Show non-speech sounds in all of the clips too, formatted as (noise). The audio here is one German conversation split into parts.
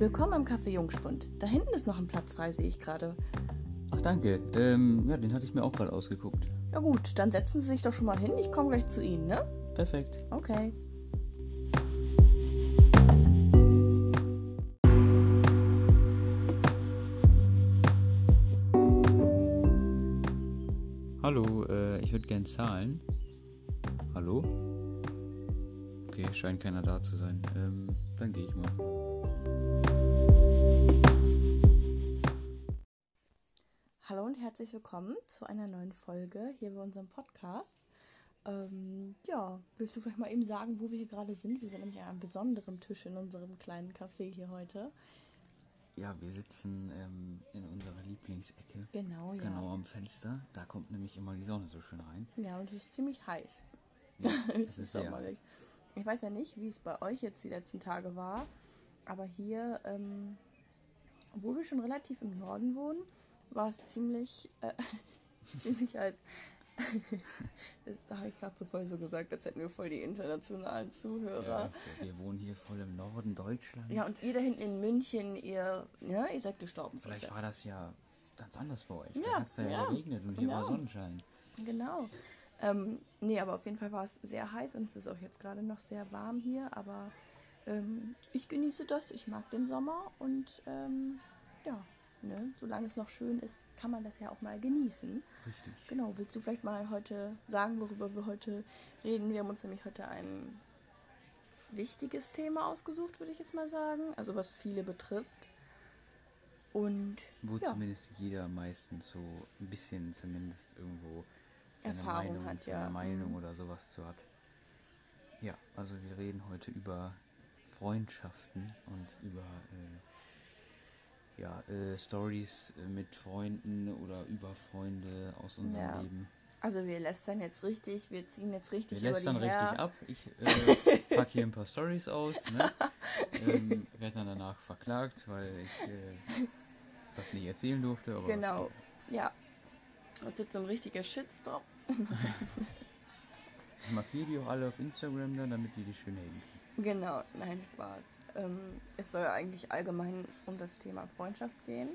Willkommen im Café Jungspund. Da hinten ist noch ein Platz frei, sehe ich gerade. Ach danke. Ähm, ja, den hatte ich mir auch gerade ausgeguckt. Ja gut, dann setzen Sie sich doch schon mal hin. Ich komme gleich zu Ihnen, ne? Perfekt. Okay. Hallo, äh, ich würde gern zahlen. Hallo? Okay, scheint keiner da zu sein. Ähm, dann gehe ich mal. Hallo und herzlich willkommen zu einer neuen Folge hier bei unserem Podcast. Ähm, ja, willst du vielleicht mal eben sagen, wo wir hier gerade sind? Wir sind nämlich an einem besonderen Tisch in unserem kleinen Café hier heute. Ja, wir sitzen ähm, in unserer Lieblingsecke. Genau, ja. Genau am Fenster. Da kommt nämlich immer die Sonne so schön rein. Ja, und es ist ziemlich heiß. Ja, (laughs) es ist sommerlich. heiß. Ich weiß ja nicht, wie es bei euch jetzt die letzten Tage war, aber hier, ähm, obwohl wir schon relativ im Norden wohnen, war es ziemlich, äh, (laughs) ziemlich heiß. (laughs) das habe ich gerade so voll so gesagt, als hätten wir voll die internationalen Zuhörer. Ja, so, wir wohnen hier voll im Norden Deutschlands. Ja, und ihr da hinten in München, ihr, ja, ihr seid gestorben. Vielleicht Leute. war das ja ganz anders bei euch. Ja, hat es ja, ja. geregnet und hier Ja. war Sonnenschein. Genau. Ähm, nee, aber auf jeden Fall war es sehr heiß und es ist auch jetzt gerade noch sehr warm hier, aber ähm, ich genieße das, ich mag den Sommer und ähm, ja, ne, solange es noch schön ist, kann man das ja auch mal genießen. Richtig. Genau, willst du vielleicht mal heute sagen, worüber wir heute reden? Wir haben uns nämlich heute ein wichtiges Thema ausgesucht, würde ich jetzt mal sagen, also was viele betrifft. Und Wo ja, zumindest jeder meistens so ein bisschen zumindest irgendwo seine Erfahrung Meinung, hat, seine ja. Meinung Mhm. oder sowas zu hat. Ja, also wir reden heute über Freundschaften und über äh, ja, äh, Stories mit Freunden oder über Freunde aus unserem Ja. Leben. also wir lästern jetzt richtig, wir ziehen jetzt richtig Wir lästern richtig her. ab. Ich äh, (laughs) pack hier ein paar Stories aus. Ne? ähm, werde dann danach verklagt, weil ich äh, das nicht erzählen durfte. Genau, ja. Das ist jetzt so ein richtiger Shitstorm. (laughs) Ich markiere die auch alle auf Instagram dann, damit die die schön hängen. Genau, nein, Spaß. Ähm, es soll eigentlich allgemein um das Thema Freundschaft gehen.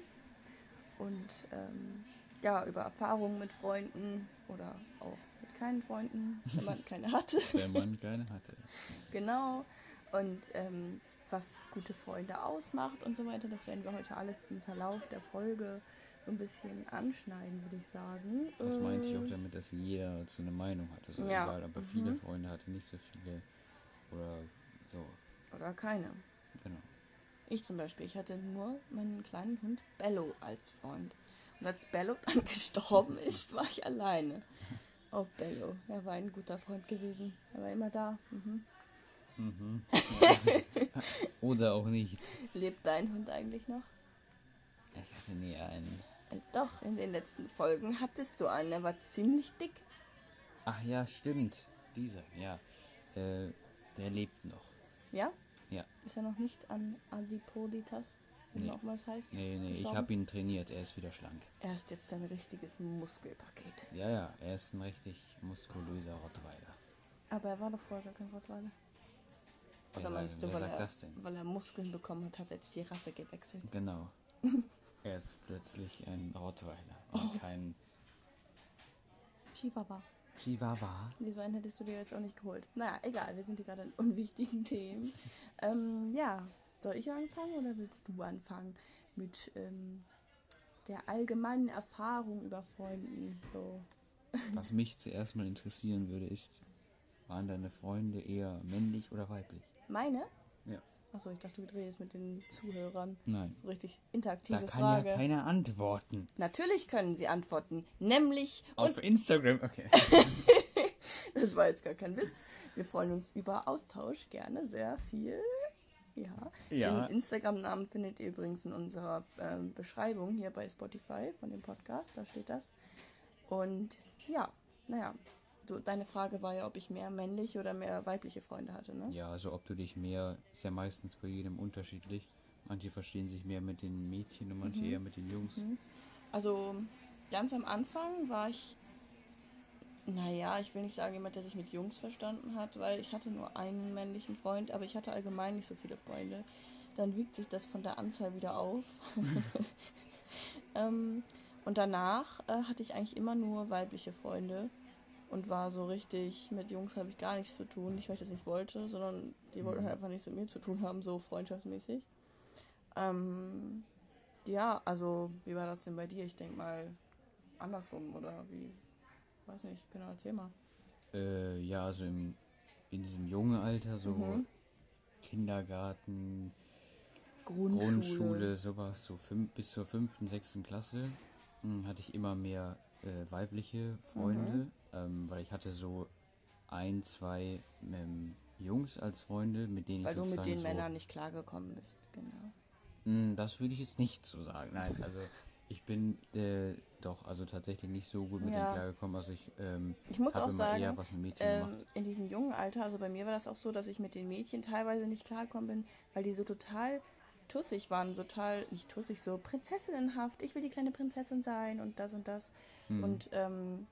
Und ähm, ja, über Erfahrungen mit Freunden oder auch mit keinen Freunden, wenn man (laughs) keine hatte. Wenn man keine hatte. (laughs) genau. Und ähm, was gute Freunde ausmacht und so weiter, das werden wir heute alles im Verlauf der Folge so ein bisschen anschneiden, würde ich sagen. Das meinte ich auch Ähm, damit, dass jeder dazu eine Meinung hatte. So Ja. egal, aber Mhm. viele Freunde hatte, nicht so viele. Oder so, Oder keine. genau. Ich zum Beispiel, ich hatte nur meinen kleinen Hund Bello als Freund. Und als Bello (laughs) dann gestorben ist, war ich alleine. Oh, Bello. Er war ein guter Freund gewesen. Er war immer da. Mhm. Mhm. (laughs) Oder auch nicht. Lebt dein Hund eigentlich noch? Ich hatte nie einen. Äh, Doch, in den letzten Folgen hattest du einen. Er war ziemlich dick. Ach ja, stimmt. Dieser, ja. Äh, der lebt noch. Ja? Ja. Ist er noch nicht an Adipositas? Wie Nee. immer es heißt? Nee, nee, ich gestorben? habe ihn trainiert. Er ist wieder schlank. Er ist jetzt ein richtiges Muskelpaket. Ja, ja, er ist ein richtig muskulöser Rottweiler. Aber er war doch vorher gar kein Rottweiler. Oder Wer- meinst du, weil sagt er, das denn? weil er Muskeln bekommen hat, hat er jetzt die Rasse gewechselt? Genau. (laughs) er ist plötzlich ein Rottweiler Oh. und kein Chihuahua. Chihuahua. Wieso einen hättest du dir jetzt auch nicht geholt? Naja, egal, wir sind hier gerade in unwichtigen Themen. ähm, ja, soll ich anfangen oder willst du anfangen mit ähm, der allgemeinen Erfahrung über Freunden? So. (laughs) Was mich zuerst mal interessieren würde, ist, waren deine Freunde eher männlich oder weiblich? Meine? Achso, ich dachte, du redest mit den Zuhörern. Nein. So richtig interaktive Da kann Frage. ja keiner antworten. Natürlich können sie antworten. Nämlich, Auf Instagram, okay. (laughs) das war jetzt gar kein Witz. Wir freuen uns über Austausch gerne sehr viel. Ja. Ja. Den Instagram-Namen findet ihr übrigens in unserer ähm, Beschreibung hier bei Spotify von dem Podcast. Da steht das. Und ja, naja. Du, deine Frage war ja, ob ich mehr männliche oder mehr weibliche Freunde hatte, ne? Ja, also ob du dich mehr, ist ja meistens bei jedem unterschiedlich. Manche verstehen sich mehr mit den Mädchen und manche eher mit den Jungs. Also ganz am Anfang war ich, naja, ich will nicht sagen jemand, der sich mit Jungs verstanden hat, weil ich hatte nur einen männlichen Freund, aber ich hatte allgemein nicht so viele Freunde. dann wiegt sich das von der Anzahl wieder auf. (laughs) (laughs) ähm, und danach äh, hatte ich eigentlich immer nur weibliche Freunde und war so richtig, mit Jungs habe ich gar nichts zu tun. Nicht, weil ich das nicht wollte, sondern die wollten halt einfach nichts mit mir zu tun haben, so freundschaftsmäßig. Ähm, ja, also, wie war das denn bei dir? Ich denke mal andersrum oder wie? Weiß nicht, genau, erzähl mal. Äh, ja, also im, in diesem jungen Alter, so mhm. Kindergarten, Grundschule. Grundschule, sowas, so fünf, bis zur fünften, sechsten Klasse, mh, hm, hatte ich immer mehr äh, weibliche Freunde, mhm. Ähm, weil ich hatte so ein, zwei ähm, Jungs als Freunde, mit denen weil ich Weil du mit den so Männern nicht klargekommen bist, genau. Hm, das würde ich jetzt nicht so sagen. Nein, also ich bin äh, doch also tatsächlich nicht so gut mit ja. denen klargekommen. Also ich, ähm, ich muss auch sagen, eher was mit Mädchen ähm, in diesem jungen Alter, also bei mir war das auch so, dass ich mit den Mädchen teilweise nicht klargekommen bin, weil die so total tussig waren, so total, nicht tussig, so prinzessinnenhaft. Ich will die kleine Prinzessin sein und das und das. Hm. Und ähm,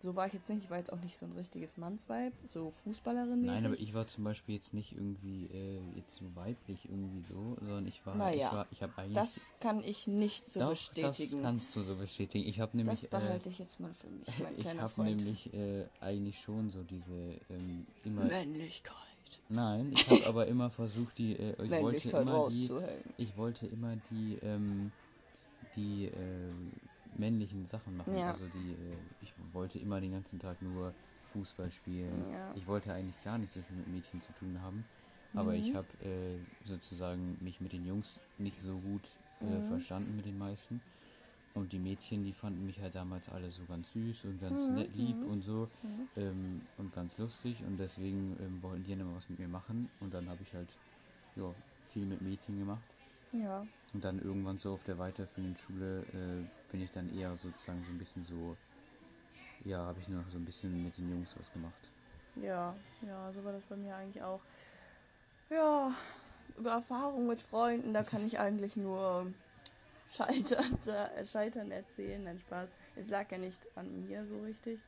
so war ich jetzt nicht. Ich war jetzt auch nicht so ein richtiges Mannsweib, so Fußballerin. -mäßig. Nein, aber ich war zum Beispiel jetzt nicht irgendwie äh, jetzt so weiblich irgendwie so, sondern ich war, naja, ich war, ich habe eigentlich. Das kann ich nicht so doch, bestätigen. Das kannst du so bestätigen. Ich habe nämlich. Das behalte äh, ich jetzt mal für mich, mein (laughs) Ich habe nämlich äh, eigentlich schon so diese ähm, immer. Männlichkeit. Nein, ich habe aber immer versucht, die. Äh, ich wollte immer die. Ich wollte immer die. Ähm, die ähm, männlichen Sachen machen. Ja. Also die, äh, ich wollte immer den ganzen Tag nur Fußball spielen. Ja. Ich wollte eigentlich gar nicht so viel mit Mädchen zu tun haben. Aber mhm. ich habe äh, sozusagen mich mit den Jungs nicht so gut äh, mhm. verstanden mit den meisten. Und die Mädchen, die fanden mich halt damals alle so ganz süß und ganz mhm. nett, lieb mhm. und so mhm. ähm, und ganz lustig. Und deswegen ähm, wollten die immer was mit mir machen. Und dann habe ich halt ja, viel mit Mädchen gemacht. Ja. Und dann irgendwann so auf der weiterführenden Schule äh, bin ich dann eher sozusagen so ein bisschen so, ja, habe ich nur noch so ein bisschen mit den Jungs was gemacht. Ja, ja, so war das bei mir eigentlich auch. Ja, über Erfahrungen mit Freunden, da kann ich eigentlich nur scheitern, (laughs) scheitern erzählen. Nein, Spaß. Es lag ja nicht an mir so richtig.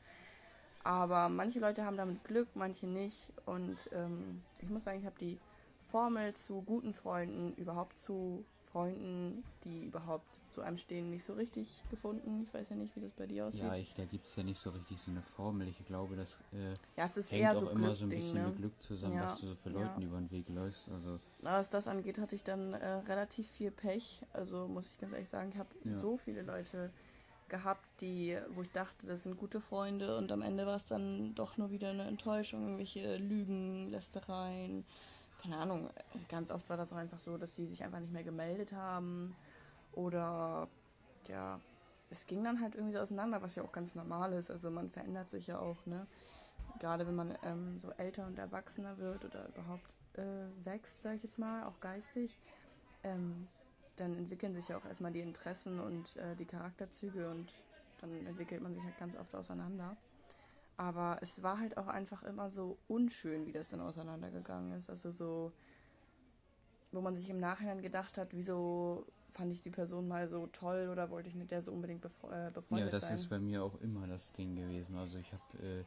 Aber manche Leute haben damit Glück, manche nicht. Und ähm, ich muss sagen, ich habe die Formel zu guten Freunden, überhaupt zu Freunden, die überhaupt zu einem stehen, nicht so richtig gefunden. Ich weiß ja nicht, wie das bei dir aussieht. Ja, ich, da gibt es ja nicht so richtig so eine Formel. Ich glaube, das äh, ja, hängt eher auch so immer so ein bisschen ne? mit Glück zusammen, ja, was du so für Leuten ja. über den Weg läufst. Also was das angeht, hatte ich dann äh, relativ viel Pech. Also muss ich ganz ehrlich sagen, ich habe so viele Leute gehabt, die, wo ich dachte, das sind gute Freunde und am Ende war es dann doch nur wieder eine Enttäuschung, irgendwelche Lügen, Lästereien keine Ahnung, ganz oft war das auch einfach so, dass die sich einfach nicht mehr gemeldet haben. Oder ja, es ging dann halt irgendwie so auseinander, was ja auch ganz normal ist. Also man verändert sich ja auch, ne? Gerade wenn man ähm, so älter und erwachsener wird oder überhaupt äh, wächst, sag ich jetzt mal, auch geistig, ähm, dann entwickeln sich ja auch erstmal die Interessen und äh, die Charakterzüge und dann entwickelt man sich halt ganz oft auseinander. Aber es war halt auch einfach immer so unschön, wie das dann auseinandergegangen ist. Also so, wo man sich im Nachhinein gedacht hat, wieso fand ich die Person mal so toll oder wollte ich mit der so unbedingt befre äh, befreundet sein. Ja, das sein. ist bei mir auch immer das Ding gewesen. Also ich habe äh,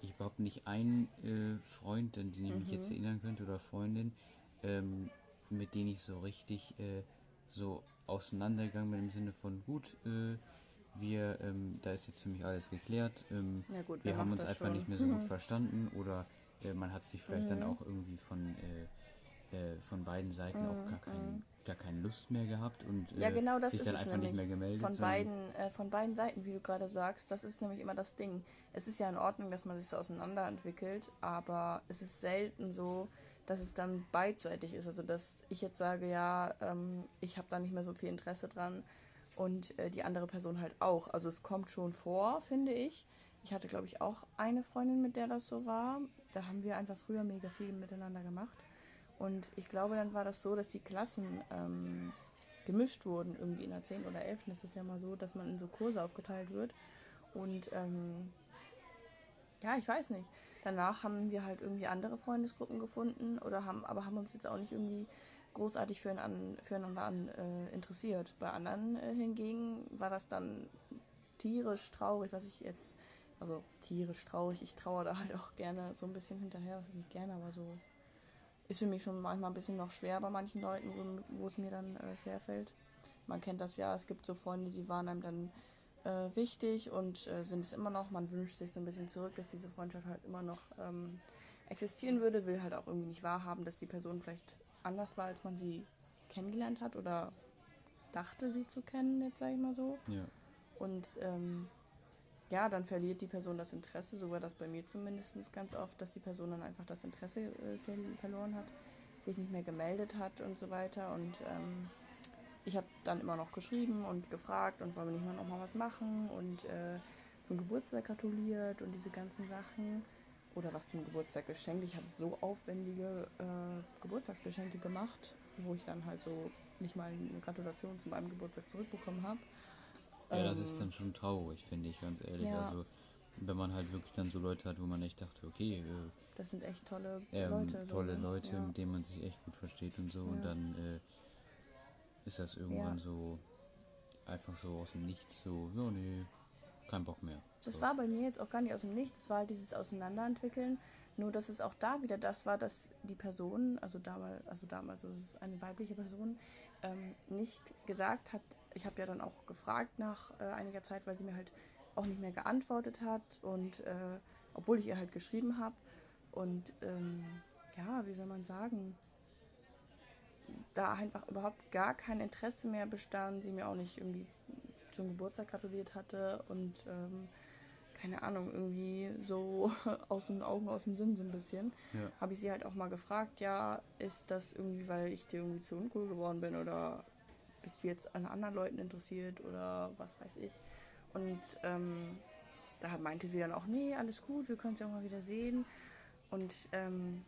ich überhaupt nicht einen äh, Freund, an den ich mhm. mich jetzt erinnern könnte oder Freundin, ähm, mit denen ich so richtig äh, so auseinandergegangen bin im Sinne von gut, äh, wir, ähm, da ist jetzt für mich alles geklärt. Ähm, ja gut, wir haben uns einfach schon? nicht mehr so mhm. gut verstanden oder äh, man hat sich vielleicht mhm. dann auch irgendwie von, äh, äh, von beiden Seiten mhm. auch gar, kein, mhm. gar keine Lust mehr gehabt und ja, genau das sich dann einfach nicht mehr gemeldet. Von beiden, äh, von beiden Seiten, wie du gerade sagst, das ist nämlich immer das Ding. Es ist ja in Ordnung, dass man sich so auseinanderentwickelt, aber es ist selten so, dass es dann beidseitig ist. Also dass ich jetzt sage, ja, ähm, ich habe da nicht mehr so viel Interesse dran und äh, die andere Person halt auch. Also es kommt schon vor, finde ich. Ich hatte, glaube ich, auch eine Freundin, mit der das so war. Da haben wir einfach früher mega viel miteinander gemacht. Und ich glaube, dann war das so, dass die Klassen ähm, gemischt wurden, irgendwie in der 10. oder 11. Das ist ja mal so, dass man in so Kurse aufgeteilt wird. Und ähm, ja, ich weiß nicht. Danach haben wir halt irgendwie andere Freundesgruppen gefunden oder haben, aber haben uns jetzt auch nicht irgendwie großartig füreinander an, äh, interessiert. Bei anderen äh, hingegen war das dann tierisch traurig, was ich jetzt, also tierisch traurig, ich traue da halt auch gerne so ein bisschen hinterher, was ich nicht gerne, aber so, ist für mich schon manchmal ein bisschen noch schwer bei manchen Leuten, wo, wo es mir dann äh, schwer fällt. Man kennt das ja, es gibt so Freunde, die waren einem dann äh, wichtig und äh, sind es immer noch. Man wünscht sich so ein bisschen zurück, dass diese Freundschaft halt immer noch ähm, existieren würde, will halt auch irgendwie nicht wahrhaben, dass die Person vielleicht anders war, als man sie kennengelernt hat oder dachte, sie zu kennen, jetzt sage ich mal so. Ja. Und ähm, ja, dann verliert die Person das Interesse, so war das bei mir zumindest ganz oft, dass die Person dann einfach das Interesse äh, verloren hat, sich nicht mehr gemeldet hat und so weiter. Und ähm, ich habe dann immer noch geschrieben und gefragt und wollen wir nicht mal noch mal was machen und äh, zum Geburtstag gratuliert und diese ganzen Sachen. Oder was zum Geburtstag geschenkt. Ich habe so aufwendige äh, Geburtstagsgeschenke gemacht, wo ich dann halt so nicht mal eine Gratulation zu meinem Geburtstag zurückbekommen habe. Ja, das ist ähm, dann schon traurig, finde ich, ganz ehrlich. Ja. Also, wenn man halt wirklich dann so Leute hat, wo man echt dachte, okay, äh, das sind echt tolle ähm, Leute. Tolle so, ne? Leute, ja. mit denen man sich echt gut versteht und so. Ja. Und dann äh, ist das irgendwann so einfach so aus dem Nichts so, ja, nee, kein Bock mehr. Das so. war bei mir jetzt auch gar nicht aus dem Nichts, es war halt dieses Auseinanderentwickeln. Nur, dass es auch da wieder das war, dass die Person, also damals, also damals, also es ist eine weibliche Person, ähm, nicht gesagt hat, ich habe ja dann auch gefragt nach äh, einiger Zeit, weil sie mir halt auch nicht mehr geantwortet hat und äh, obwohl ich ihr halt geschrieben habe und ähm, ja, wie soll man sagen, da einfach überhaupt gar kein Interesse mehr bestand, sie mir auch nicht irgendwie zum Geburtstag gratuliert hatte und ähm, keine Ahnung, irgendwie so (laughs) aus den Augen, aus dem Sinn so ein bisschen, ja. habe ich sie halt auch mal gefragt, ja, ist das irgendwie, weil ich dir irgendwie zu uncool geworden bin oder bist du jetzt an anderen Leuten interessiert oder was weiß ich. Und ähm, da meinte sie dann auch, nee, alles gut, wir können uns ja auch mal wieder sehen. Und ähm,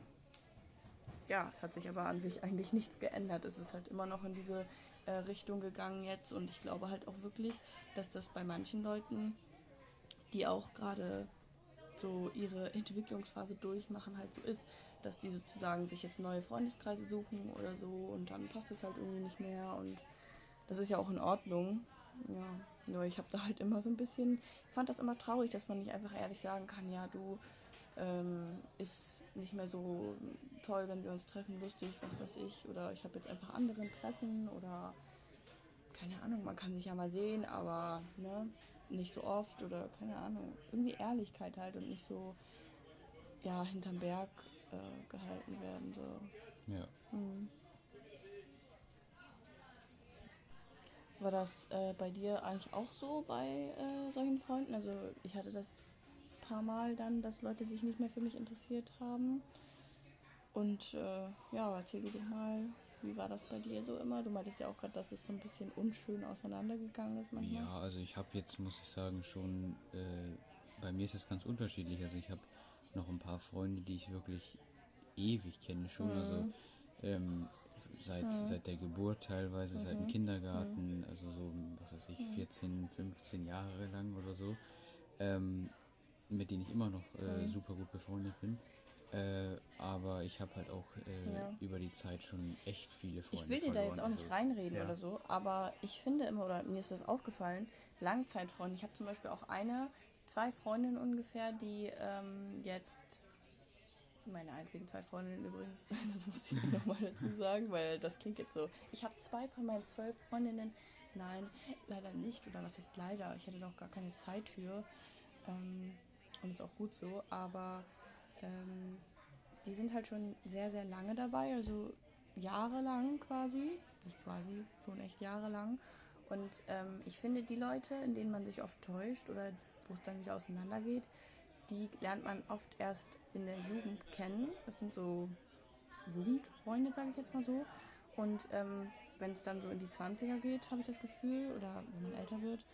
ja, es hat sich aber an sich eigentlich nichts geändert. Es ist halt immer noch in diese äh, Richtung gegangen jetzt. Und ich glaube halt auch wirklich, dass das bei manchen Leuten, die auch gerade so ihre Entwicklungsphase durchmachen, halt so ist, dass die sozusagen sich jetzt neue Freundeskreise suchen oder so und dann passt es halt irgendwie nicht mehr und das ist ja auch in Ordnung. Ja, nur ich habe da halt immer so ein bisschen, ich fand das immer traurig, dass man nicht einfach ehrlich sagen kann, ja, du ähm, ist nicht mehr so toll, wenn wir uns treffen, lustig, was weiß ich, oder ich habe jetzt einfach andere Interessen oder keine Ahnung, man kann sich ja mal sehen, aber ne, nicht so oft oder keine Ahnung, irgendwie Ehrlichkeit halt und nicht so ja hinterm Berg äh, gehalten werden so. Ja. Mhm. War das äh, bei dir eigentlich auch so bei äh, solchen Freunden? Also ich hatte das ein paar Mal dann, dass Leute sich nicht mehr für mich interessiert haben. Und äh, ja, erzähl du doch mal, wie war das bei dir so immer? Du meintest ja auch gerade, dass es so ein bisschen unschön auseinandergegangen ist manchmal. Ja, also ich habe jetzt, muss ich sagen, schon, äh, bei mir ist es ganz unterschiedlich. Also ich habe noch ein paar Freunde, die ich wirklich ewig kenne schon. Mhm. Also ähm, seit, mhm. seit der Geburt teilweise, mhm. seit dem mhm. Kindergarten, mhm. also so, was weiß ich, 14, mhm. 15 Jahre lang oder so, ähm, mit denen ich immer noch äh, super gut befreundet bin. Äh, aber ich habe halt auch äh, ja. über die Zeit schon echt viele Freunde. Ich will dir da jetzt auch nicht also, reinreden ja. oder so, aber ich finde immer, oder mir ist das aufgefallen, Langzeitfreunde. Ich habe zum Beispiel auch eine, zwei Freundinnen ungefähr, die ähm, jetzt meine einzigen zwei Freundinnen übrigens, (laughs) das muss ich nochmal dazu sagen, weil das klingt jetzt so. Ich habe zwei von meinen zwölf Freundinnen. Nein, leider nicht. Oder was ist leider? Ich hätte doch gar keine Zeit für. Ähm, und ist auch gut so. Aber ähm, die sind halt schon sehr, sehr lange dabei. Also jahrelang quasi. Nicht quasi, schon echt jahrelang. Und ähm, ich finde, die Leute, in denen man sich oft täuscht oder wo es dann wieder auseinandergeht, die lernt man oft erst in der Jugend kennen. Das sind so Jugendfreunde, sage ich jetzt mal so. Und ähm, wenn es dann so in die 20er geht, habe ich das Gefühl, oder wenn man älter wird,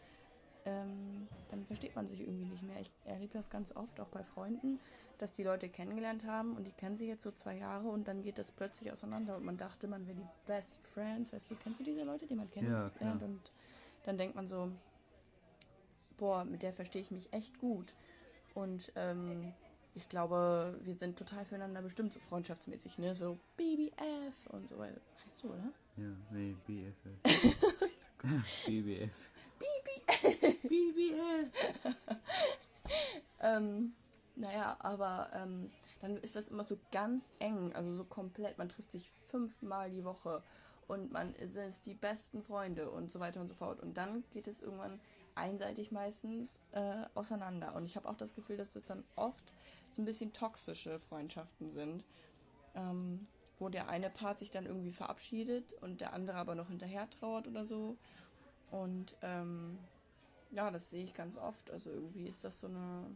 ähm, dann versteht man sich irgendwie nicht mehr. Ich erlebe das ganz oft auch bei Freunden, dass die Leute kennengelernt haben und die kennen sich jetzt so zwei Jahre und dann geht das plötzlich auseinander und man dachte, man wäre die Best Friends. Weißt du, kennst du diese Leute, die man kennt? Ja, klar. Und dann denkt man so, boah, mit der verstehe ich mich echt gut. Und ähm, ich glaube, wir sind total füreinander bestimmt, so freundschaftsmäßig, ne? So BBF und so weiter. Heißt du, oder? Ja, nee, BFF. BBF. (laughs) BBF. (laughs) ähm, naja, aber ähm, dann ist das immer so ganz eng, also so komplett. Man trifft sich fünfmal die Woche und man ist die besten Freunde und so weiter und so fort. Und dann geht es irgendwann einseitig meistens äh, auseinander. Und ich habe auch das Gefühl, dass das dann oft so ein bisschen toxische Freundschaften sind, ähm, wo der eine Part sich dann irgendwie verabschiedet und der andere aber noch hinterher trauert oder so. Und ähm, ja, das sehe ich ganz oft. Also irgendwie ist das so eine,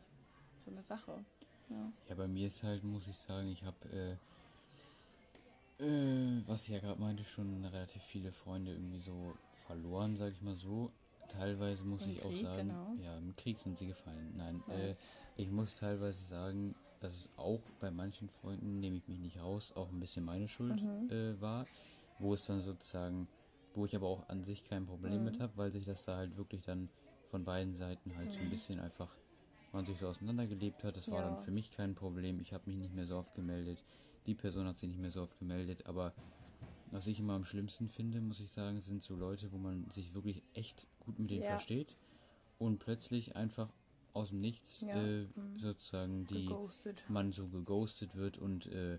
so eine Sache. Ja. ja, bei mir ist halt, muss ich sagen, ich habe, äh, äh, was ich ja gerade meinte, schon relativ viele Freunde irgendwie so verloren, sag ich mal so. Teilweise muss Im ich Krieg, auch sagen, genau. ja, im Krieg sind sie gefallen. Nein, ja. äh, ich muss teilweise sagen, dass es auch bei manchen Freunden, nehme ich mich nicht raus, auch ein bisschen meine Schuld mhm. äh, war, wo es dann sozusagen, wo ich aber auch an sich kein Problem mhm. mit habe, weil sich das da halt wirklich dann von beiden Seiten halt mhm. so ein bisschen einfach man sich so auseinandergelebt hat. Das ja. war dann für mich kein Problem. Ich habe mich nicht mehr so oft gemeldet. Die Person hat sich nicht mehr so oft gemeldet. Aber was ich immer am schlimmsten finde, muss ich sagen, sind so Leute, wo man sich wirklich echt gut mit denen ja. versteht und plötzlich einfach aus dem Nichts ja. äh, mhm. sozusagen die geghostet. man so geghostet wird und äh,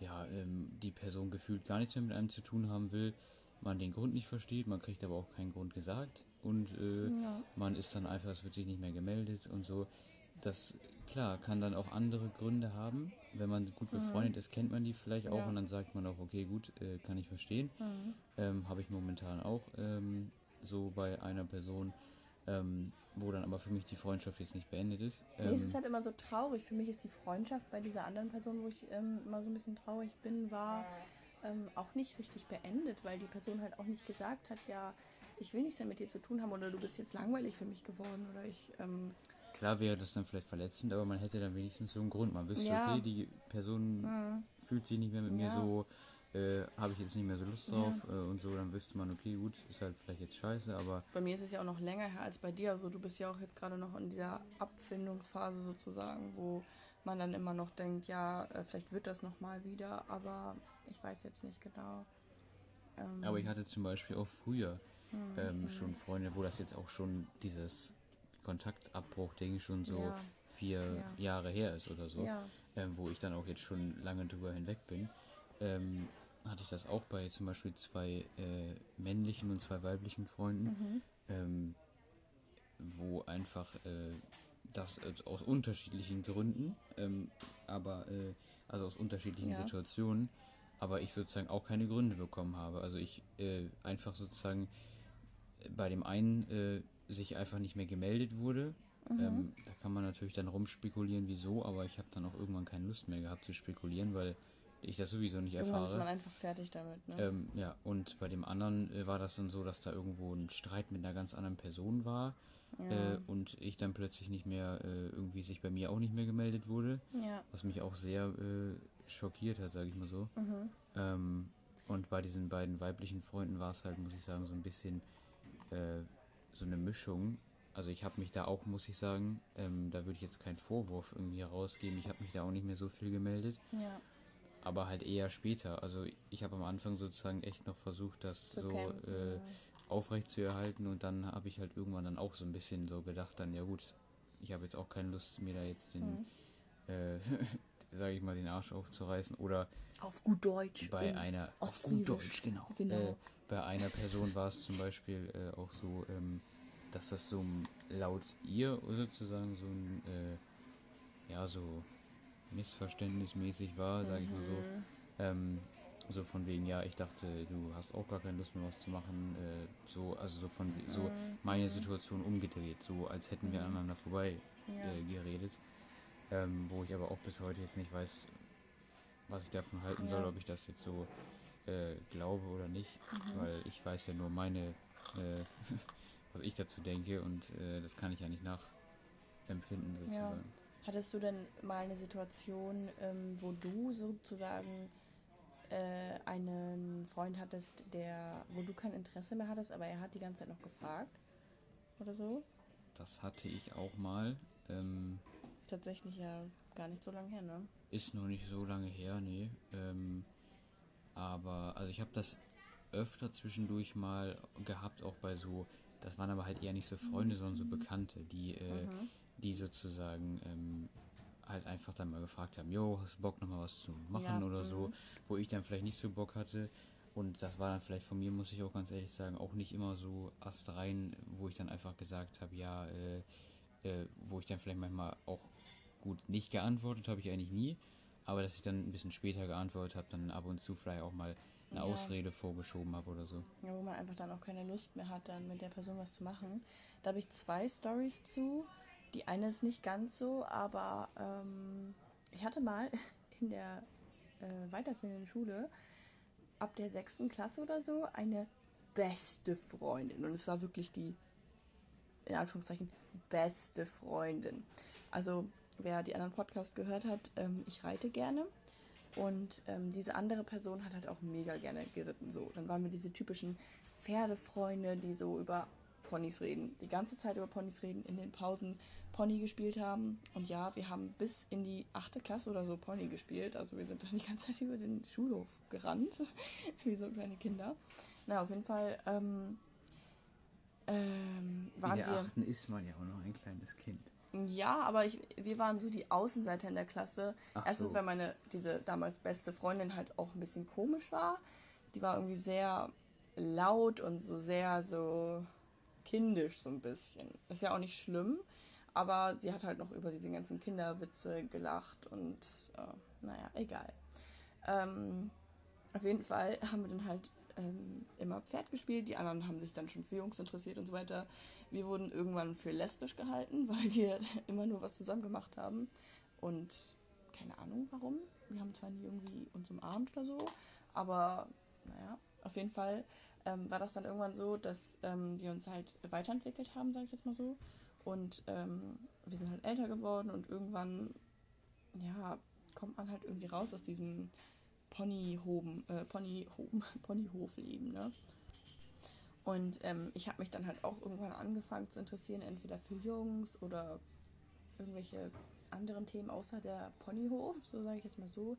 ja ähm, die Person gefühlt gar nichts mehr mit einem zu tun haben will, man den Grund nicht versteht, man kriegt aber auch keinen Grund gesagt und äh, ja. man ist dann einfach, es wird sich nicht mehr gemeldet und so. Das, klar, kann dann auch andere Gründe haben. Wenn man gut mhm. befreundet mhm. ist, kennt man die vielleicht auch ja. und dann sagt man auch, okay, gut, äh, kann ich verstehen. Mhm. Ähm, Habe ich momentan auch ähm, so bei einer Person, ähm, wo dann aber für mich die Freundschaft jetzt nicht beendet ist. nee, es ist ähm, halt immer so traurig. Für mich ist die Freundschaft bei dieser anderen Person, wo ich ähm, immer so ein bisschen traurig bin, war ähm, auch nicht richtig beendet, weil die Person halt auch nicht gesagt hat, ja, ich will nichts mehr mit dir zu tun haben oder du bist jetzt langweilig für mich geworden oder ich. Ähm, Klar wäre das dann vielleicht verletzend, aber man hätte dann wenigstens so einen Grund. Man wüsste, ja. okay, die Person mhm. fühlt sich nicht mehr mit ja. mir so, äh, habe ich jetzt nicht mehr so Lust drauf ja. äh, und so, dann wüsste man, okay, gut, ist halt vielleicht jetzt scheiße, aber. Bei mir ist es ja auch noch länger her als bei dir. Also du bist ja auch jetzt gerade noch in dieser Abfindungsphase sozusagen, wo man dann immer noch denkt, ja, äh, vielleicht wird das nochmal wieder, aber ich weiß jetzt nicht genau. Ähm, aber ich hatte zum Beispiel auch früher mhm. ähm, schon Freunde, wo das jetzt auch schon dieses Kontaktabbruch, denke ich, schon so ja. vier ja. Jahre her ist oder so, ja. ähm, wo ich dann auch jetzt schon lange drüber hinweg bin, ähm, hatte ich das auch bei zum Beispiel zwei äh, männlichen und zwei weiblichen Freunden, mhm. Ähm, wo einfach äh, das aus unterschiedlichen Gründen, ähm, aber äh, also aus unterschiedlichen Situationen, aber ich sozusagen auch keine Gründe bekommen habe. Also ich äh, einfach sozusagen bei dem einen äh, sich einfach nicht mehr gemeldet wurde. Mhm. Ähm, da kann man natürlich dann rumspekulieren, wieso, aber ich habe dann auch irgendwann keine Lust mehr gehabt zu spekulieren, weil ich das sowieso nicht irgendwann erfahre. ist man einfach fertig damit, ne? Ähm, ja, und bei dem anderen äh, war das dann so, dass da irgendwo ein Streit mit einer ganz anderen Person war ja. äh, und ich dann plötzlich nicht mehr, äh, irgendwie sich bei mir auch nicht mehr gemeldet wurde. Ja. Was mich auch sehr äh, schockiert hat, sage ich mal so. Mhm. Ähm, und bei diesen beiden weiblichen Freunden war es halt, muss ich sagen, so ein bisschen äh, so eine Mischung. Also ich habe mich da auch, muss ich sagen, ähm, da würde ich jetzt keinen Vorwurf irgendwie herausgeben. Ich habe mich da auch nicht mehr so viel gemeldet. Ja. Aber halt eher später. Also ich habe am Anfang sozusagen echt noch versucht, das zu so kämpfen, äh, ja. aufrecht zu erhalten und dann habe ich halt irgendwann dann auch so ein bisschen so gedacht, dann ja gut, ich habe jetzt auch keine Lust, mir da jetzt den, mhm. äh, (laughs) sage ich mal, den Arsch aufzureißen oder auf gut Deutsch bei einer auf gut Deutsch genau, genau. Äh, bei einer Person war es zum Beispiel äh, auch so, ähm, dass das so laut ihr sozusagen so ein, äh, ja, so missverständnismäßig war, sage ich mal so. Mhm. Ähm, so von wegen, ja, ich dachte, du hast auch gar keine Lust mehr was zu machen. Äh, so, also so von so mhm. meine Situation umgedreht, so als hätten wir mhm. aneinander vorbei äh, geredet. Ähm, wo ich aber auch bis heute jetzt nicht weiß, was ich davon halten soll, ob ich das jetzt so äh, glaube oder nicht, mhm. weil ich weiß ja nur meine, äh, (laughs) was ich dazu denke und äh, das kann ich ja nicht nachempfinden sozusagen. Ja. Hattest du denn mal eine Situation, ähm, wo du sozusagen äh, einen Freund hattest, der, wo du kein Interesse mehr hattest, aber er hat die ganze Zeit noch gefragt? Oder so? Das hatte ich auch mal. Ähm, Tatsächlich ja gar nicht so lange her, ne? Ist noch nicht so lange her, nee. Ähm, aber, also ich habe das öfter zwischendurch mal gehabt, auch bei so, das waren aber halt eher nicht so Freunde, sondern so Bekannte, die, äh, mhm. die sozusagen ähm, halt einfach dann mal gefragt haben, jo, hast du Bock nochmal was zu machen Ja, oder so, mhm. wo ich dann vielleicht nicht so Bock hatte. Und das war dann vielleicht von mir, muss ich auch ganz ehrlich sagen, auch nicht immer so astrein, wo ich dann einfach gesagt habe, ja, äh, äh, wo ich dann vielleicht manchmal auch gut nicht geantwortet habe ich eigentlich nie, aber dass ich dann ein bisschen später geantwortet habe, dann ab und zu vielleicht auch mal eine Ja. Ausrede vorgeschoben habe oder so. Ja, wo man einfach dann auch keine Lust mehr hat, dann mit der Person was zu machen. Da habe ich zwei Stories zu. Die eine ist nicht ganz so, aber ähm, ich hatte mal (laughs) in der äh, weiterführenden Schule ab der sechsten Klasse oder so eine beste Freundin. Und es war wirklich die, in Anführungszeichen, beste Freundin. Also, wer die anderen Podcasts gehört hat, ähm, ich reite gerne. Und ähm, diese andere Person hat halt auch mega gerne geritten. So, dann waren wir diese typischen Pferdefreunde, die so über Ponys reden. Die ganze Zeit über Ponys reden, in den Pausen Pony gespielt haben. Und ja, wir haben bis in die achte Klasse oder so Pony gespielt. Also wir sind dann die ganze Zeit (laughs) über den Schulhof gerannt, (laughs) wie so kleine Kinder. Na, auf jeden Fall ähm, ähm, In waren der wir. achten ist man ja auch noch ein kleines Kind. Ja, aber ich, wir waren so die Außenseiter in der Klasse. Ach Erstens, so. weil meine, diese damals beste Freundin halt auch ein bisschen komisch war. Die war irgendwie sehr laut und so sehr so kindisch so ein bisschen. Ist ja auch nicht schlimm, aber sie hat halt noch über diese ganzen Kinderwitze gelacht und äh, naja, egal. Ähm, auf jeden Fall haben wir dann halt ähm, immer Pferd gespielt. Die anderen haben sich dann schon für Jungs interessiert und so weiter. Wir wurden irgendwann für lesbisch gehalten, (laughs) weil wir immer nur was zusammen gemacht haben. Und keine Ahnung warum. Wir haben zwar nie irgendwie uns umarmt oder so, aber naja, auf jeden Fall ähm, war das dann irgendwann so, dass ähm, wir uns halt weiterentwickelt haben, sage ich jetzt mal so. Und ähm, wir sind halt älter geworden und irgendwann, ja, kommt man halt irgendwie raus aus diesem Ponyhoben, äh, Ponyhoben, (laughs) Ponyhofleben, ne? Und ähm, ich habe mich dann halt auch irgendwann angefangen zu interessieren, entweder für Jungs oder irgendwelche anderen Themen außer der Ponyhof, so sage ich jetzt mal so.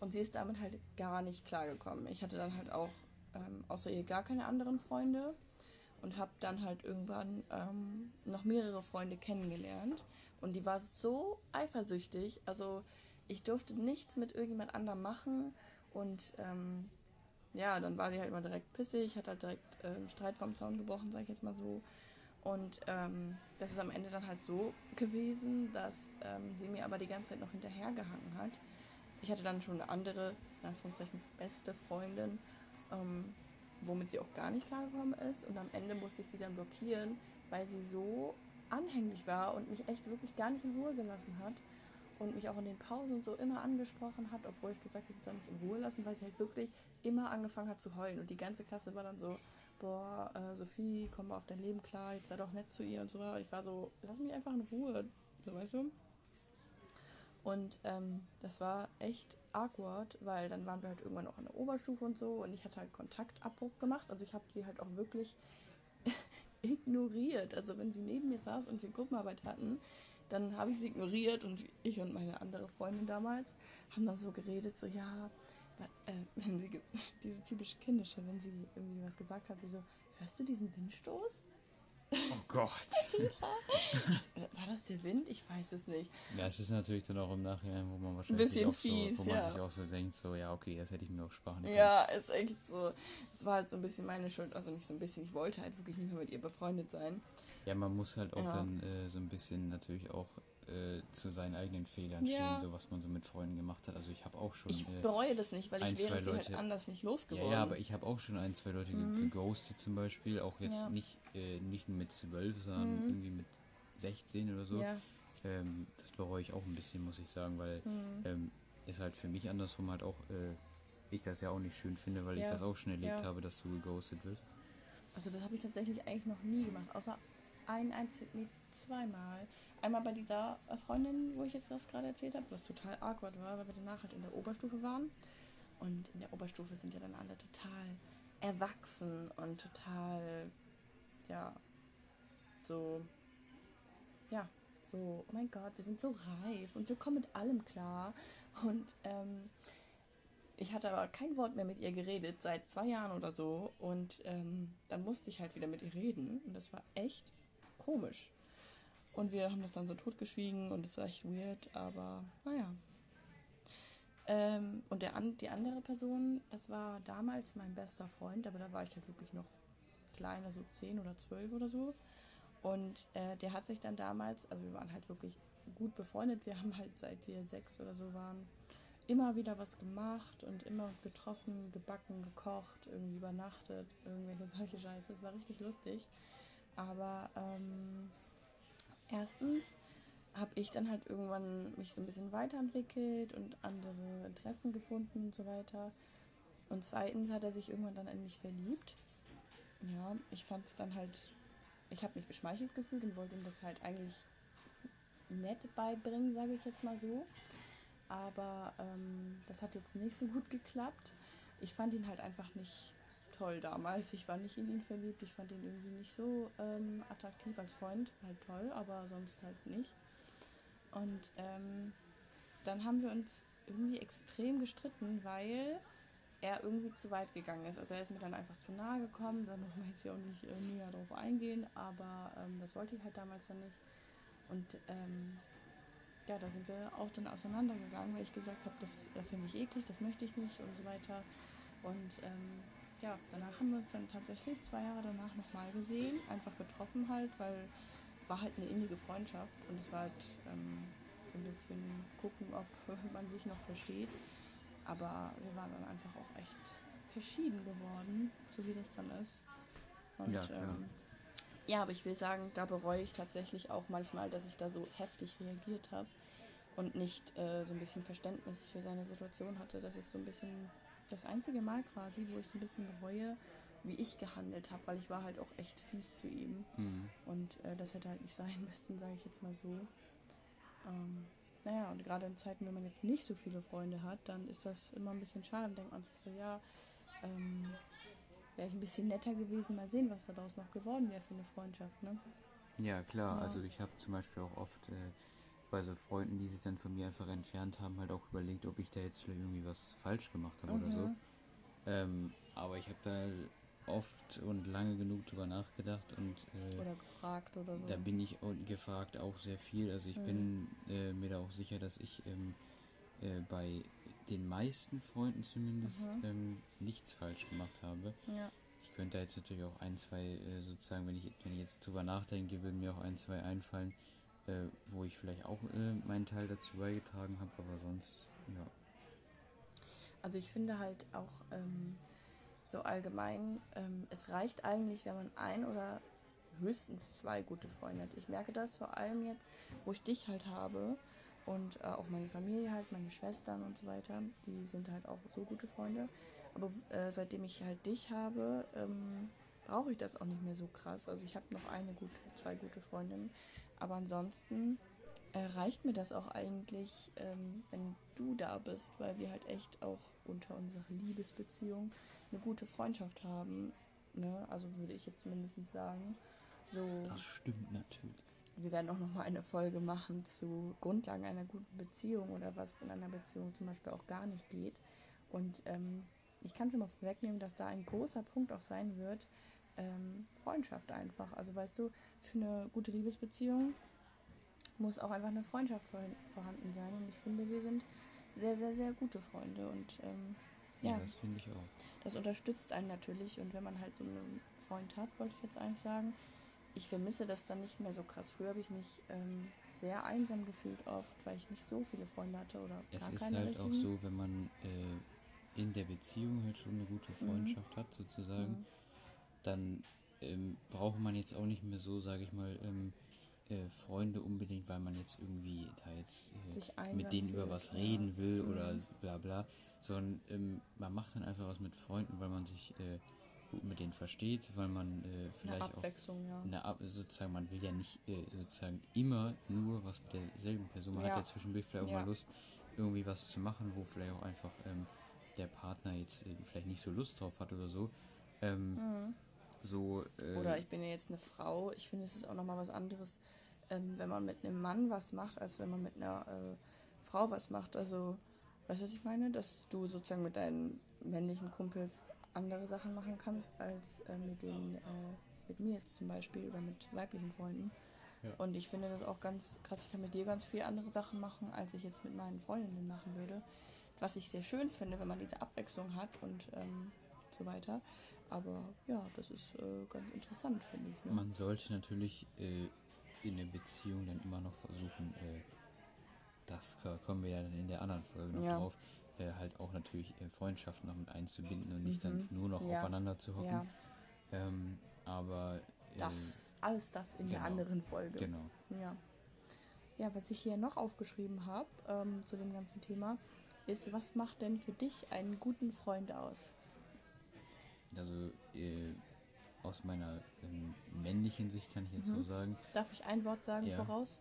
Und sie ist damit halt gar nicht klargekommen. Ich hatte dann halt auch ähm, außer ihr gar keine anderen Freunde und habe dann halt irgendwann ähm, noch mehrere Freunde kennengelernt. Und die war so eifersüchtig. Also ich durfte nichts mit irgendjemand anderem machen. Und ähm, ja, dann war sie halt immer direkt pissig, hat halt direkt ähm, Streit vom Zaun gebrochen, sag ich jetzt mal so. Und ähm, das ist am Ende dann halt so gewesen, dass ähm, sie mir aber die ganze Zeit noch hinterhergehangen hat. Ich hatte dann schon eine andere, in Anführungszeichen, beste Freundin, ähm, womit sie auch gar nicht klargekommen ist. Und am Ende musste ich sie dann blockieren, weil sie so anhänglich war und mich echt wirklich gar nicht in Ruhe gelassen hat. Und mich auch in den Pausen so immer angesprochen hat, obwohl ich gesagt habe, sie soll mich in Ruhe lassen, weil sie halt wirklich immer angefangen hat zu heulen. Und die ganze Klasse war dann so, boah, äh, Sophie, komm mal auf dein Leben klar, jetzt sei doch nett zu ihr und so. Ich war so, lass mich einfach in Ruhe, so weißt du. Und ähm, das war echt awkward, weil dann waren wir halt irgendwann auch an der Oberstufe und so und ich hatte halt Kontaktabbruch gemacht. Also ich habe sie halt auch wirklich (laughs) ignoriert. Also wenn sie neben mir saß und wir Gruppenarbeit hatten, dann habe ich sie ignoriert und ich und meine andere Freundin damals haben dann so geredet, so ja, äh, (laughs) wenn sie, diese typische Kindische, wenn sie irgendwie was gesagt hat, wie so, hörst du diesen Windstoß? Oh Gott. (laughs) Was, äh, war das der Wind? Ich weiß es nicht. Ja, es ist natürlich dann auch im Nachhinein, wo man wahrscheinlich Bisschen auch fies, so, wo man ja. sich auch so denkt, so, ja, okay, das hätte ich mir auch sparen können. Ja, ist echt so. Es war halt so ein bisschen meine Schuld, also nicht so ein bisschen, ich wollte halt wirklich nicht mehr mit ihr befreundet sein. Ja, man muss halt auch Ja. dann äh, so ein bisschen natürlich auch äh, zu seinen eigenen Fehlern Ja. stehen, so was man so mit Freunden gemacht hat. Also ich habe auch schon. Ich äh, bereue das nicht, weil ein, ich wäre sie halt Leute- anders nicht ja, losgeworden. ja, aber ich habe auch schon ein, zwei Leute Mhm. geghostet zum Beispiel, auch jetzt Ja. nicht, äh, nicht mit zwölf, sondern Mhm. irgendwie mit 16 oder so. Ja. Ähm, das bereue ich auch ein bisschen, muss ich sagen, weil Mhm. ähm, ist halt für mich andersrum halt auch, äh, ich das ja auch nicht schön finde, weil ich Ja. das auch schon erlebt Ja. habe, dass du geghostet wirst. Also das habe ich tatsächlich eigentlich noch nie gemacht, außer ein einziges, nee, zweimal. Einmal bei dieser äh, Freundin, wo ich jetzt das gerade erzählt habe, was total awkward war, weil wir danach halt in der Oberstufe waren. Und in der Oberstufe sind ja dann alle total erwachsen und total, ja, so, ja, so, oh mein Gott, wir sind so reif und wir kommen mit allem klar. Und ähm, ich hatte aber kein Wort mehr mit ihr geredet, seit zwei Jahren oder so. Und ähm, dann musste ich halt wieder mit ihr reden. Und das war echt komisch. Und wir haben das dann so totgeschwiegen und es war echt weird, aber naja. Ähm, und der, die andere Person, das war damals mein bester Freund, aber da war ich halt wirklich noch klein, also zehn oder zwölf oder so. Und äh, der hat sich dann damals, also wir waren halt wirklich gut befreundet, wir haben halt seit wir sechs oder so waren, immer wieder was gemacht und immer uns getroffen, gebacken, gekocht, irgendwie übernachtet, irgendwelche (laughs) solche Scheiße. Es war richtig lustig. Aber ähm, erstens habe ich dann halt irgendwann mich so ein bisschen weiterentwickelt und andere Interessen gefunden und so weiter. Und zweitens hat er sich irgendwann dann in mich verliebt. Ja, ich fand es dann halt, ich habe mich geschmeichelt gefühlt und wollte ihm das halt eigentlich nett beibringen, sage ich jetzt mal so. Aber ähm, das hat jetzt nicht so gut geklappt. Ich fand ihn halt einfach nicht toll damals. Ich war nicht in ihn verliebt. Ich fand ihn irgendwie nicht so ähm, attraktiv als Freund. Halt toll, aber sonst halt nicht. Und ähm, dann haben wir uns irgendwie extrem gestritten, weil er irgendwie zu weit gegangen ist. Also er ist mir dann einfach zu nahe gekommen. Da muss man jetzt hier auch nicht äh, näher drauf eingehen, aber ähm, das wollte ich halt damals dann nicht. Und ähm, ja, da sind wir auch dann auseinandergegangen, weil ich gesagt habe, das äh, finde ich eklig, das möchte ich nicht und so weiter. Und ähm, ja, danach haben wir uns dann tatsächlich zwei Jahre danach nochmal gesehen, einfach getroffen halt, weil war halt eine innige Freundschaft und es war halt ähm, so ein bisschen gucken, ob (laughs) man sich noch versteht. Aber wir waren dann einfach auch echt verschieden geworden, so wie das dann ist. Und, ja, ähm, ja, aber ich will sagen, da bereue ich tatsächlich auch manchmal, dass ich da so heftig reagiert habe und nicht äh, so ein bisschen Verständnis für seine Situation hatte. Das ist so ein bisschen das einzige Mal quasi, wo ich so ein bisschen bereue, wie ich gehandelt habe, weil ich war halt auch echt fies zu ihm. Mhm. Und äh, das hätte halt nicht sein (laughs) müssen, sage ich jetzt mal so. Ähm, naja, und gerade in Zeiten, wenn man jetzt nicht so viele Freunde hat, dann ist das immer ein bisschen schade. Dann denkt man sich so, ja, ähm, wäre ich ein bisschen netter gewesen, mal sehen, was daraus noch geworden wäre für eine Freundschaft, ne? Ja, klar. Ja. Also ich habe zum Beispiel auch oft äh, bei so Freunden, die sich dann von mir einfach entfernt haben, halt auch überlegt, ob ich da jetzt vielleicht irgendwie was falsch gemacht habe mhm. oder so. Mhm. Ähm, aber ich habe da oft und lange genug drüber nachgedacht und äh, oder gefragt oder so. Da bin ich gefragt auch sehr viel. Also ich mhm. bin äh, mir da auch sicher, dass ich ähm, äh, bei den meisten Freunden zumindest mhm. ähm, nichts falsch gemacht habe. Ja. Ich könnte jetzt natürlich auch ein, zwei äh, sozusagen, wenn ich, wenn ich jetzt drüber nachdenke, würden mir auch ein, zwei einfallen, äh, wo ich vielleicht auch äh, meinen Teil dazu beigetragen habe, aber sonst, ja. Also ich finde halt auch ähm, so allgemein, ähm, es reicht eigentlich, wenn man ein oder höchstens zwei gute Freunde hat. Ich merke das vor allem jetzt, wo ich dich halt habe und äh, auch meine Familie halt, meine Schwestern und so weiter, die sind halt auch so gute Freunde. Aber äh, seitdem ich halt dich habe, ähm, brauche ich das auch nicht mehr so krass. Also ich habe noch eine gute, zwei gute Freundinnen. Aber ansonsten äh, reicht mir das auch eigentlich, ähm, wenn du da bist, weil wir halt echt auch unter unserer Liebesbeziehung eine gute Freundschaft haben. Ne? Also würde ich jetzt mindestens sagen. So, das stimmt natürlich. Wir werden auch nochmal eine Folge machen zu Grundlagen einer guten Beziehung oder was in einer Beziehung zum Beispiel auch gar nicht geht. Und ähm, ich kann schon mal vorwegnehmen, dass da ein großer Punkt auch sein wird, ähm, Freundschaft einfach. Also weißt du, für eine gute Liebesbeziehung muss auch einfach eine Freundschaft vor, vorhanden sein. Und ich finde, wir sind sehr, sehr, sehr gute Freunde. Und ähm, ja, ja, das finde ich auch. Das unterstützt einen natürlich. Und wenn man halt so einen Freund hat, wollte ich jetzt eigentlich sagen, ich vermisse das dann nicht mehr so krass. Früher habe ich mich ähm, sehr einsam gefühlt oft, weil ich nicht so viele Freunde hatte oder es gar keine Es ist halt richtigen. auch so, wenn man äh, in der Beziehung halt schon eine gute mhm. Freundschaft mhm. hat sozusagen, mhm. Dann ähm, braucht man jetzt auch nicht mehr so, sage ich mal, ähm, äh, Freunde unbedingt, weil man jetzt irgendwie da jetzt äh, mit denen über was reden will mhm. oder bla bla, sondern ähm, man macht dann einfach was mit Freunden, weil man sich äh, gut mit denen versteht, weil man äh, vielleicht eine Abwechslung, auch eine Ab sozusagen, man will ja nicht äh, sozusagen immer nur was mit derselben Person. Man ja. hat ja zwischendurch vielleicht auch ja. mal Lust, irgendwie was zu machen, wo vielleicht auch einfach ähm, der Partner jetzt äh, vielleicht nicht so Lust drauf hat oder so. Ähm, mhm. So, äh, oder ich bin ja jetzt eine Frau. Ich finde, es ist auch nochmal was anderes, ähm, wenn man mit einem Mann was macht, als wenn man mit einer äh, Frau was macht. Also, weißt du, was ich meine? Dass du sozusagen mit deinen männlichen Kumpels andere Sachen machen kannst als äh, mit den äh, mit mir jetzt zum Beispiel oder mit weiblichen Freunden. Ja. Und ich finde das auch ganz krass. Ich kann mit dir ganz viele andere Sachen machen, als ich jetzt mit meinen Freundinnen machen würde. Was ich sehr schön finde, wenn man diese Abwechslung hat und ähm, so weiter. Aber ja, das ist äh, ganz interessant, finde ich. Ne? Man sollte natürlich äh, in der Beziehung dann immer noch versuchen, äh, das ko- kommen wir ja dann in der anderen Folge noch Ja. drauf, äh, halt auch natürlich äh, Freundschaften noch mit einzubinden und nicht dann Mhm. nur noch Ja. aufeinander zu hocken. ja, Ähm, aber äh, das, alles das in der genau. anderen Folge. genau. Ja. Ja, was ich hier noch aufgeschrieben habe ähm, zu dem ganzen Thema, ist, was macht denn für dich einen guten Freund aus? Also äh, aus meiner ähm, männlichen Sicht kann ich jetzt so Mhm. sagen, Darf ich ein Wort sagen Ja. voraus?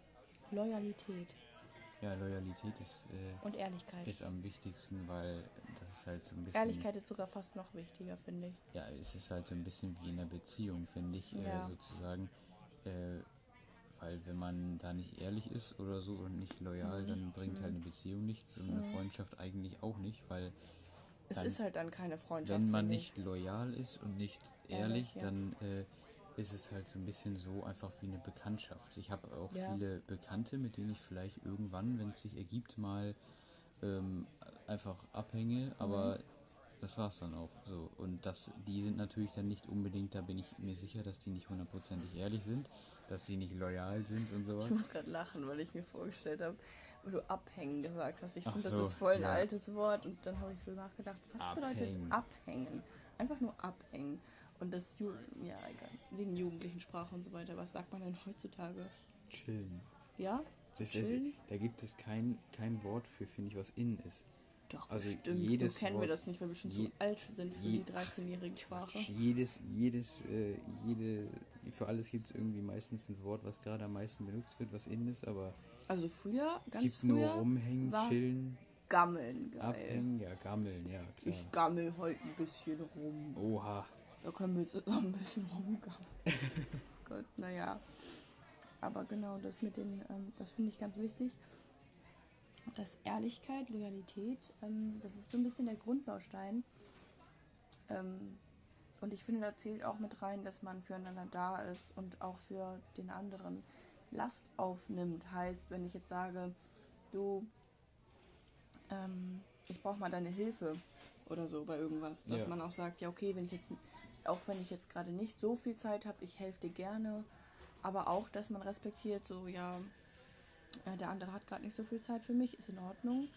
Loyalität ja, Loyalität ist, äh, und Ehrlichkeit. ist am wichtigsten, weil das ist halt so ein bisschen. Ehrlichkeit ist sogar fast noch wichtiger, finde ich. Ja, es ist halt so ein bisschen wie in einer Beziehung, finde ich, Ja. äh, sozusagen. Äh, weil wenn man da nicht ehrlich ist oder so und nicht loyal, Mhm. dann bringt halt eine Beziehung nichts und eine Mhm. Freundschaft eigentlich auch nicht, weil Es ist halt dann keine Freundschaft. wenn man nicht loyal ist und nicht Ehrlich, ehrlich, ja. dann äh, ist es halt so ein bisschen so einfach wie eine Bekanntschaft. Ich habe auch Ja. viele Bekannte, mit denen ich vielleicht irgendwann, wenn es sich ergibt, mal ähm, einfach abhänge, aber Mhm. das war's dann auch so. Und das, die sind natürlich dann nicht unbedingt, da bin ich mir sicher, dass die nicht hundertprozentig ehrlich sind, dass die nicht loyal sind und sowas. Ich muss gerade lachen, weil ich mir vorgestellt habe, wo du abhängen gesagt hast. Ich finde, so, das ist voll ein ja. altes Wort. Und dann habe ich so nachgedacht, was bedeutet Abhängen. abhängen? Einfach nur abhängen. Und das, Ju ja, egal, wegen jugendlichen Sprache und so weiter. Was sagt man denn heutzutage? Chillen. Ja? Das ist, Chillen? da gibt es kein, kein Wort für, finde ich, was in ist. Doch, Also bestimmt. jedes Nur kennen wir Wort- das nicht, weil wir schon je- zu alt sind für je- die 13-jährige Sprache. Jedes, jedes, äh, jede, für alles gibt es irgendwie meistens ein Wort, was gerade am meisten benutzt wird, was in ist, aber Also früher, es ganz gibt früher, nur rumhängen, war chillen, gammeln geil. abhängen, ja, gammeln, ja, klar. Ich gammel heute ein bisschen rum. Oha. Da können wir jetzt (laughs) ein bisschen rumgammeln. (laughs) Gott, naja. Aber genau das mit den, ähm, das finde ich ganz wichtig. Dass Ehrlichkeit, Loyalität, ähm, das ist so ein bisschen der Grundbaustein. Ähm, und ich finde, da zählt auch mit rein, dass man füreinander da ist und auch für den anderen Last aufnimmt. Heißt, wenn ich jetzt sage, du, ähm, ich brauche mal deine Hilfe oder so bei irgendwas, dass Ja. man auch sagt, ja okay, wenn ich jetzt, auch wenn ich jetzt gerade nicht so viel Zeit habe, ich helfe dir gerne, aber auch, dass man respektiert, so ja, äh, der andere hat gerade nicht so viel Zeit für mich, ist in Ordnung.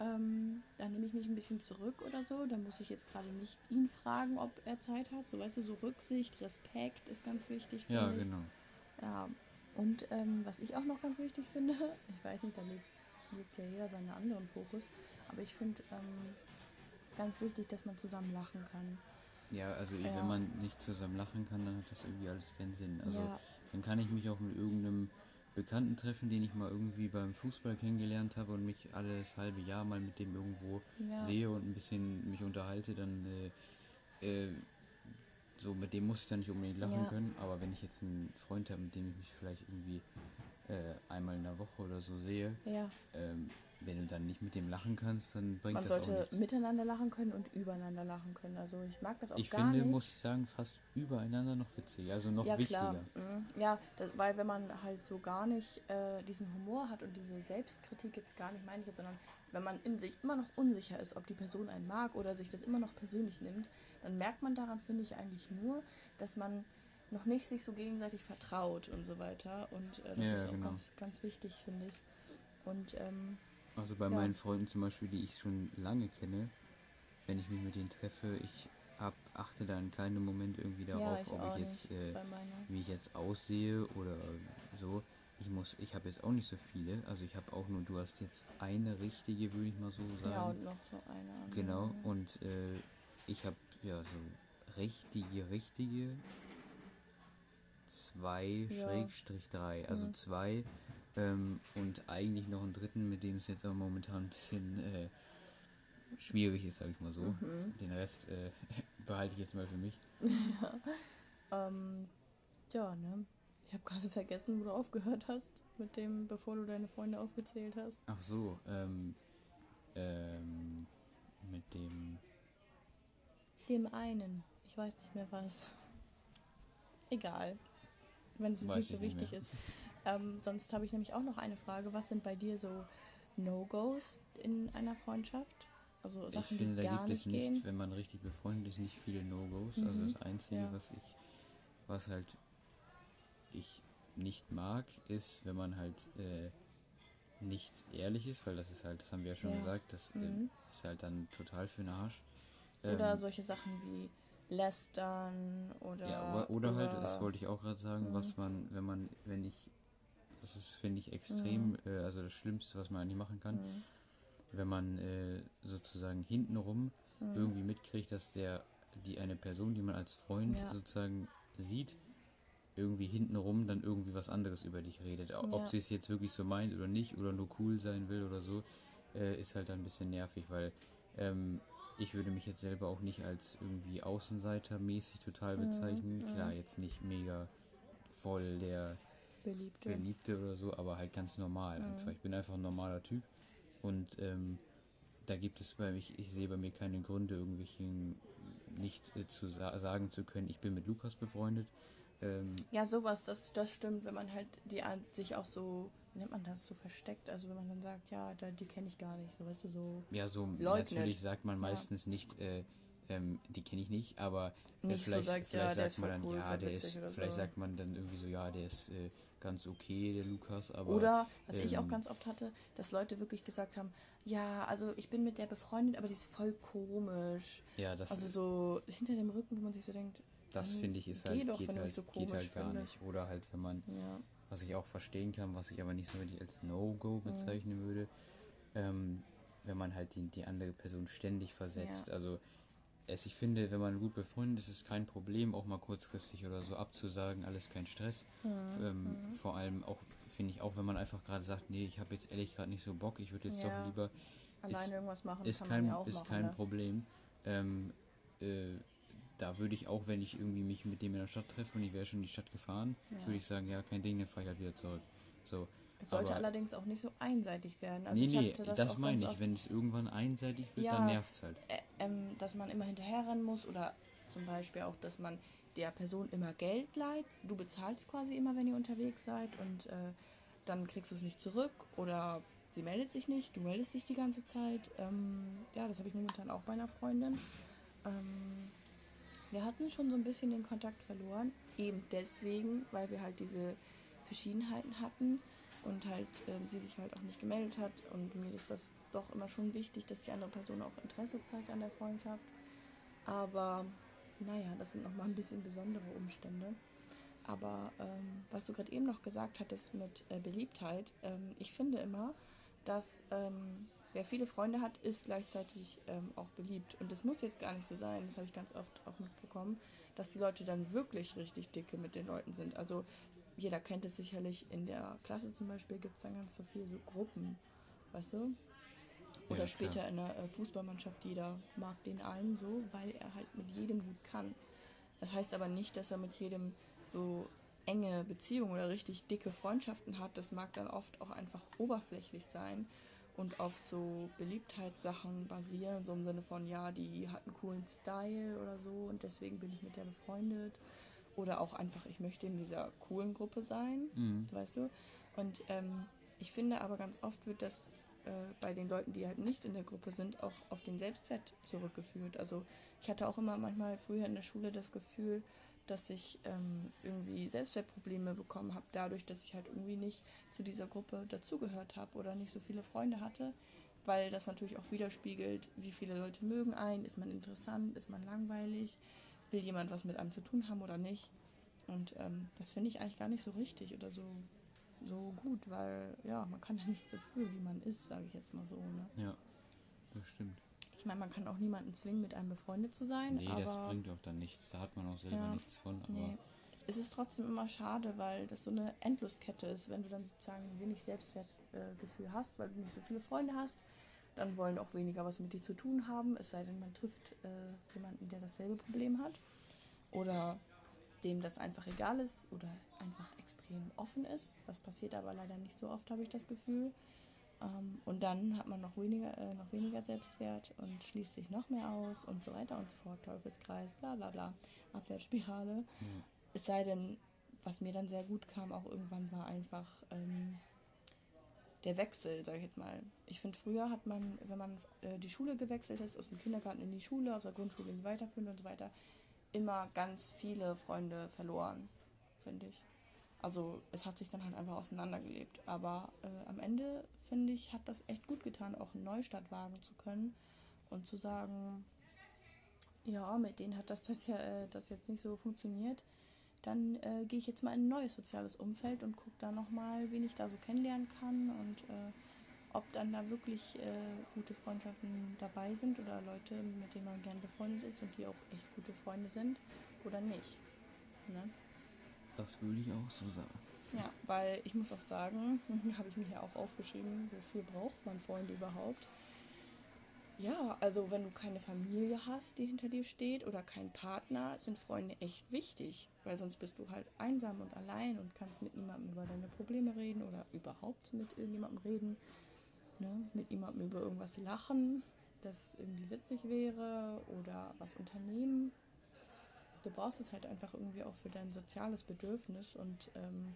Ähm, dann nehme ich mich ein bisschen zurück oder so. Dann muss ich jetzt gerade nicht ihn fragen, ob er Zeit hat. So weißt du, so Rücksicht, Respekt ist ganz wichtig. Ja, ich. genau. Ja, und ähm, was ich auch noch ganz wichtig finde, (laughs) ich weiß nicht, da legt, ja jeder seinen anderen Fokus, aber ich finde ähm, ganz wichtig, dass man zusammen lachen kann. Ja, also Ja. wenn man nicht zusammen lachen kann, dann hat das irgendwie alles keinen Sinn. Also ja, dann kann ich mich auch mit irgendeinem Bekannten treffen, den ich mal irgendwie beim Fußball kennengelernt habe und mich alles halbe Jahr mal mit dem irgendwo ja, sehe und ein bisschen mich unterhalte, dann äh, äh, so mit dem muss ich dann nicht unbedingt lachen Ja. können. Aber wenn ich jetzt einen Freund habe, mit dem ich mich vielleicht irgendwie äh, einmal in der Woche oder so sehe, ja. ähm, wenn du dann nicht mit dem lachen kannst, dann bringt Man das auch sollte nichts. miteinander lachen können und übereinander lachen können. Also ich mag das auch Ich gar finde, nicht. muss ich sagen, fast übereinander noch witziger, also noch ja, wichtiger. klar. Mhm. Ja, das, weil wenn man halt so gar nicht äh, diesen Humor hat und diese Selbstkritik jetzt gar nicht meine ich jetzt, sondern wenn man in sich immer noch unsicher ist, ob die Person einen mag oder sich das immer noch persönlich nimmt, dann merkt man daran, finde ich eigentlich nur, dass man noch nicht sich so gegenseitig vertraut und so weiter. Und äh, das Ja, ist auch genau. ganz, ganz wichtig, finde ich. Und ähm, Also bei Ja. meinen Freunden zum Beispiel, die ich schon lange kenne, wenn ich mich mit denen treffe, ich hab, achte da in keinem Moment irgendwie ja, darauf, ich ob ich jetzt, äh, wie ich jetzt aussehe oder so. Ich muss, ich habe jetzt auch nicht so viele. Also ich habe auch nur, du hast jetzt eine richtige, würde ich mal so sagen. Ja, und noch so eine. andere. Genau, und äh, ich habe ja so richtige, richtige zwei Ja. Schrägstrich drei, also Mhm. zwei ähm, und eigentlich noch einen dritten, mit dem es jetzt aber momentan ein bisschen äh, schwierig ist, sag ich mal so. Mhm. Den Rest äh, (laughs) behalte ich jetzt mal für mich. (laughs) Ähm, ja, ne? Ich habe gerade vergessen, wo du aufgehört hast mit dem, bevor du deine Freunde aufgezählt hast. Ach so, ähm, ähm, mit dem, Dem einen. Ich weiß nicht mehr was. Egal. Wenn es nicht so ich nicht wichtig mehr. ist. Ähm, sonst habe ich nämlich auch noch eine Frage. Was sind bei dir so No-Gos in einer Freundschaft? Also Sachen, ich finde, die da gar gibt es nicht nicht, gehen? wenn man richtig befreundet ist, nicht viele No-Gos. Also Mhm. das Einzige, Ja. was ich, was halt ich nicht mag, ist, wenn man halt äh, nicht ehrlich ist, weil das ist halt, das haben wir ja schon Ja. gesagt, das äh, Mhm. ist halt dann total für den Arsch. Oder Ähm, solche Sachen wie Lästern oder. Ja, oder, oder halt, das wollte ich auch gerade sagen, Mhm. was man, wenn man, wenn ich, das ist, finde ich, extrem, Mhm. äh, also das Schlimmste, was man eigentlich machen kann, Mhm. wenn man äh, sozusagen hintenrum Mhm. irgendwie mitkriegt, dass der, die eine Person, die man als Freund Ja. sozusagen sieht, irgendwie hintenrum dann irgendwie was anderes über dich redet. Ob Ja. sie es jetzt wirklich so meint oder nicht oder nur cool sein will oder so, äh, ist halt dann ein bisschen nervig, weil ähm, ich würde mich jetzt selber auch nicht als irgendwie Außenseiter-mäßig total Mhm, bezeichnen. mhm. Klar, jetzt nicht mega voll der Beliebte. Beliebte oder so, aber halt ganz normal Mhm. einfach. Ich bin einfach ein normaler Typ und ähm, da gibt es bei mich, ich sehe bei mir keine Gründe, irgendwelchen nicht äh, zu sa sagen zu können, ich bin mit Lukas befreundet. Ähm, Ja, sowas, das, das stimmt, wenn man halt die sich auch so, wie nennt man das, so versteckt. Also wenn man dann sagt, ja, da, die kenne ich gar nicht, so weißt du, so ja, so Leugnet. natürlich sagt man Ja. meistens nicht, äh, ähm, die kenne ich nicht, aber äh, nicht vielleicht, so sagt, vielleicht ja, sagt man dann, cool, ja, der ist, vielleicht so. sagt man dann irgendwie so, ja, der ist äh, ganz okay, der Lukas, aber Oder, was ich auch ähm, ganz oft hatte, dass Leute wirklich gesagt haben, ja, also ich bin mit der befreundet, aber die ist voll komisch. ja, das, Also so hinter dem Rücken, wo man sich so denkt, das dann finde ich ist halt, doch, geht halt, so geht halt gar findest. nicht. Oder halt, wenn man ja, was ich auch verstehen kann, was ich aber nicht so wirklich als No-Go bezeichnen würde, ähm, wenn man halt die, die andere Person ständig versetzt. Ja. Also es, ich finde, wenn man gut befreundet ist, ist es kein Problem, auch mal kurzfristig oder so abzusagen, alles kein Stress. Mhm. Ähm, Vor allem auch, finde ich, auch wenn man einfach gerade sagt, nee, ich habe jetzt ehrlich gerade nicht so Bock, ich würde jetzt Ja. doch lieber, alleine irgendwas machen ist kann kein, ja auch ist machen. kein ne? Problem. Ähm, äh, da würde ich auch, wenn ich irgendwie mich mit dem in der Stadt treffe und ich wäre schon in die Stadt gefahren, Ja. würde ich sagen, ja, kein Ding, dann fahre ich halt wieder zurück. So, Es sollte aber- allerdings auch nicht so einseitig werden. Also nee, nee, das, das, meine ich. Wenn es irgendwann einseitig wird, Ja. dann nervt es halt. äh, ähm, dass man immer hinterherrennen muss oder zum Beispiel auch, dass man der Person immer Geld leiht. Du bezahlst quasi immer, wenn ihr unterwegs seid und äh, dann kriegst du es nicht zurück oder sie meldet sich nicht, du meldest dich die ganze Zeit. Ähm, ja, das habe ich momentan auch bei einer Freundin. Ähm, wir hatten schon so ein bisschen den Kontakt verloren, eben deswegen, weil wir halt diese Verschiedenheiten hatten und halt ähm, sie sich halt auch nicht gemeldet hat und mir ist das doch immer schon wichtig, dass die andere Person auch Interesse zeigt an der Freundschaft. Aber naja, das sind nochmal ein bisschen besondere Umstände. Aber ähm, was du gerade eben noch gesagt hattest mit äh, Beliebtheit, ähm, ich finde immer, dass ähm, wer viele Freunde hat, ist gleichzeitig ähm, auch beliebt. Und das muss jetzt gar nicht so sein, das habe ich ganz oft auch mitbekommen, dass die Leute dann wirklich richtig dicke mit den Leuten sind. Also jeder kennt es sicherlich, in der Klasse zum Beispiel gibt es dann ganz so viel so Gruppen, weißt du? Oder Ja, später in der äh, Fußballmannschaft, jeder mag den einen so, weil er halt mit jedem gut kann. Das heißt aber nicht, dass er mit jedem so enge Beziehungen oder richtig dicke Freundschaften hat. Das mag dann oft auch einfach oberflächlich sein und auf so Beliebtheitssachen basieren, so im Sinne von, ja, die hat einen coolen Style oder so und deswegen bin ich mit der befreundet. Oder auch einfach, ich möchte in dieser coolen Gruppe sein Mhm. weißt du? Und ähm, ich finde aber ganz oft wird das äh, bei den Leuten, die halt nicht in der Gruppe sind, auch auf den Selbstwert zurückgeführt. Also ich hatte auch immer manchmal früher in der Schule das Gefühl, dass ich ähm, irgendwie Selbstwertprobleme bekommen habe, dadurch, dass ich halt irgendwie nicht zu dieser Gruppe dazugehört habe oder nicht so viele Freunde hatte, weil das natürlich auch widerspiegelt, wie viele Leute mögen einen, ist man interessant, ist man langweilig, will jemand was mit einem zu tun haben oder nicht. Und ähm, das finde ich eigentlich gar nicht so richtig oder so, so gut, weil ja, man kann ja nichts dafür, wie man ist, sage ich jetzt mal so. Ne? Ja, das stimmt. Ich meine, man kann auch niemanden zwingen, mit einem befreundet zu sein, Nee, aber das bringt auch dann nichts. Da hat man auch selber Ja, nichts von. Aber nee. es ist trotzdem immer schade, weil das so eine Endloskette ist, wenn du dann sozusagen wenig Selbstwertgefühl Gefühl hast, weil du nicht so viele Freunde hast. Dann wollen auch weniger was mit dir zu tun haben, es sei denn, man trifft äh, jemanden, der dasselbe Problem hat. Oder dem das einfach egal ist oder einfach extrem offen ist. Das passiert aber leider nicht so oft, habe ich das Gefühl. Ähm, und dann hat man noch weniger, äh, noch weniger Selbstwert und schließt sich noch mehr aus und so weiter und so fort. Teufelskreis, bla bla bla. Abwärtsspirale. ja. Es sei denn, was mir dann sehr gut kam, auch irgendwann war einfach ähm, der Wechsel, sage ich jetzt mal. Ich finde, früher hat man, wenn man äh, die Schule gewechselt ist, aus dem Kindergarten in die Schule, aus der Grundschule in die weiterführende und so weiter, immer ganz viele Freunde verloren, finde ich. Also es hat sich dann halt einfach auseinandergelebt. Aber äh, am Ende, finde ich, hat das echt gut getan, auch einen Neustart wagen zu können und zu sagen, ja, mit denen hat das, das, ja, äh, das jetzt nicht so funktioniert. Dann äh, gehe ich jetzt mal in ein neues soziales Umfeld und gucke da nochmal, wen ich da so kennenlernen kann und äh, ob dann da wirklich äh, gute Freundschaften dabei sind oder Leute, mit denen man gern befreundet ist und die auch echt gute Freunde sind oder nicht. Ne? Das würde ich auch so sagen. Ja, weil ich muss auch sagen, (laughs) habe ich mir hier auch aufgeschrieben, wofür braucht man Freunde überhaupt? Ja, also wenn du keine Familie hast, die hinter dir steht oder keinen Partner, sind Freunde echt wichtig, weil sonst bist du halt einsam und allein und kannst mit niemandem über deine Probleme reden oder überhaupt mit irgendjemandem reden, ne? mit jemandem über irgendwas lachen, das irgendwie witzig wäre oder was unternehmen. Du brauchst es halt einfach irgendwie auch für dein soziales Bedürfnis und ähm,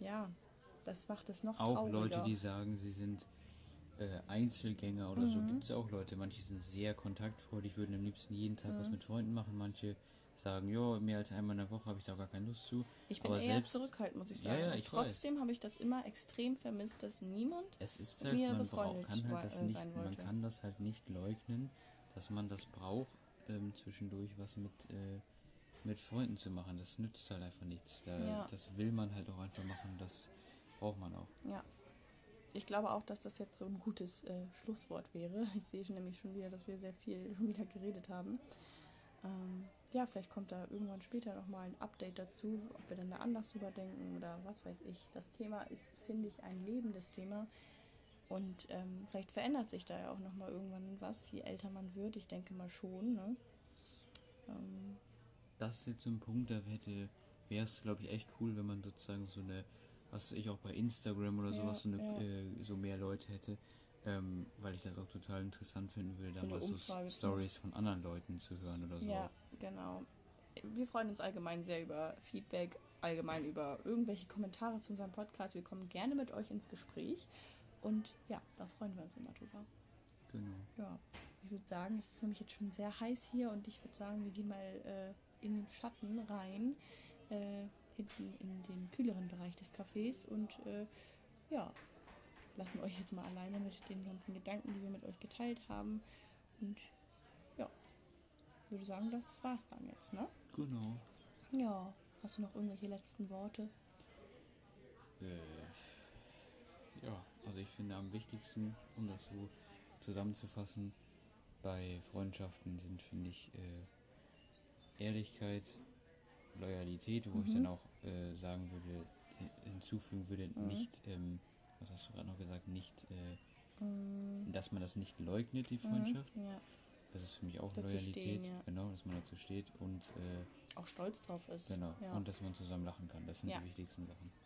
ja, das macht es noch Auch trauriger. Leute, die sagen, sie sind äh, Einzelgänger oder so, Mhm. gibt es auch Leute. Manche sind sehr kontaktfreudig, würden am liebsten jeden Tag was Mhm. mit Freunden machen. Manche sagen, ja, mehr als einmal in der Woche habe ich da gar keine Lust zu. Ich bin aber eher selbst- zurückhaltend, muss ich Ja, sagen. ja, Und ich trotzdem habe ich das immer extrem vermisst, dass niemand. Es ist halt, mir man befreundet kann halt das äh, nicht, man kann das halt nicht leugnen, dass man das braucht, ähm, zwischendurch was mit, äh, mit Freunden zu machen. Das nützt halt einfach nichts. Da, Ja. Das will man halt auch einfach machen, das braucht man auch. Ja. Ich glaube auch, dass das jetzt so ein gutes äh, Schlusswort wäre. (laughs) Ich sehe schon nämlich schon wieder, dass wir sehr viel (laughs) schon wieder geredet haben. Ähm, ja, vielleicht kommt da irgendwann später nochmal ein Update dazu, ob wir dann da anders drüber denken oder was weiß ich. Das Thema ist, finde ich, ein lebendes Thema. Und ähm, vielleicht verändert sich da ja auch nochmal irgendwann was, je älter man wird. Ich denke mal schon. Ne? Ähm, Das ist jetzt so ein Punkt, da hätte, wäre es, glaube ich, echt cool, wenn man sozusagen so eine, was ich auch bei Instagram oder Ja, sowas, so, eine, ja. äh, so mehr Leute hätte, ähm, weil ich das auch total interessant finden würde, So eine mal so Stories von anderen Leuten zu hören oder so. Ja, genau. Wir freuen uns allgemein sehr über Feedback, allgemein über irgendwelche Kommentare zu unserem Podcast. Wir kommen gerne mit euch ins Gespräch. Und ja, da freuen wir uns immer drüber. Genau. Ja, ich würde sagen, es ist nämlich jetzt schon sehr heiß hier und ich würde sagen, wir gehen mal äh, in den Schatten rein, äh, hinten in den kühleren Bereich des Cafés und äh, ja, lassen euch jetzt mal alleine mit den ganzen Gedanken, die wir mit euch geteilt haben. Und ja, würde sagen, das war's dann jetzt, ne? Genau. Ja, hast du noch irgendwelche letzten Worte? Äh, also ich finde am wichtigsten, um das so zusammenzufassen, bei Freundschaften sind, finde ich, äh, Ehrlichkeit, Loyalität, wo ich Mhm. dann auch äh, sagen würde, hin- hinzufügen würde, Mhm. nicht, ähm, was hast du gerade noch gesagt, nicht, äh, Mm, dass man das nicht leugnet, die mhm, Freundschaft. Ja, Das ist für mich auch Dazu Loyalität, stehen, ja. genau, dass man dazu steht und äh, auch stolz drauf ist. genau, Ja. und dass man zusammen lachen kann. Das sind die wichtigsten Sachen, ich.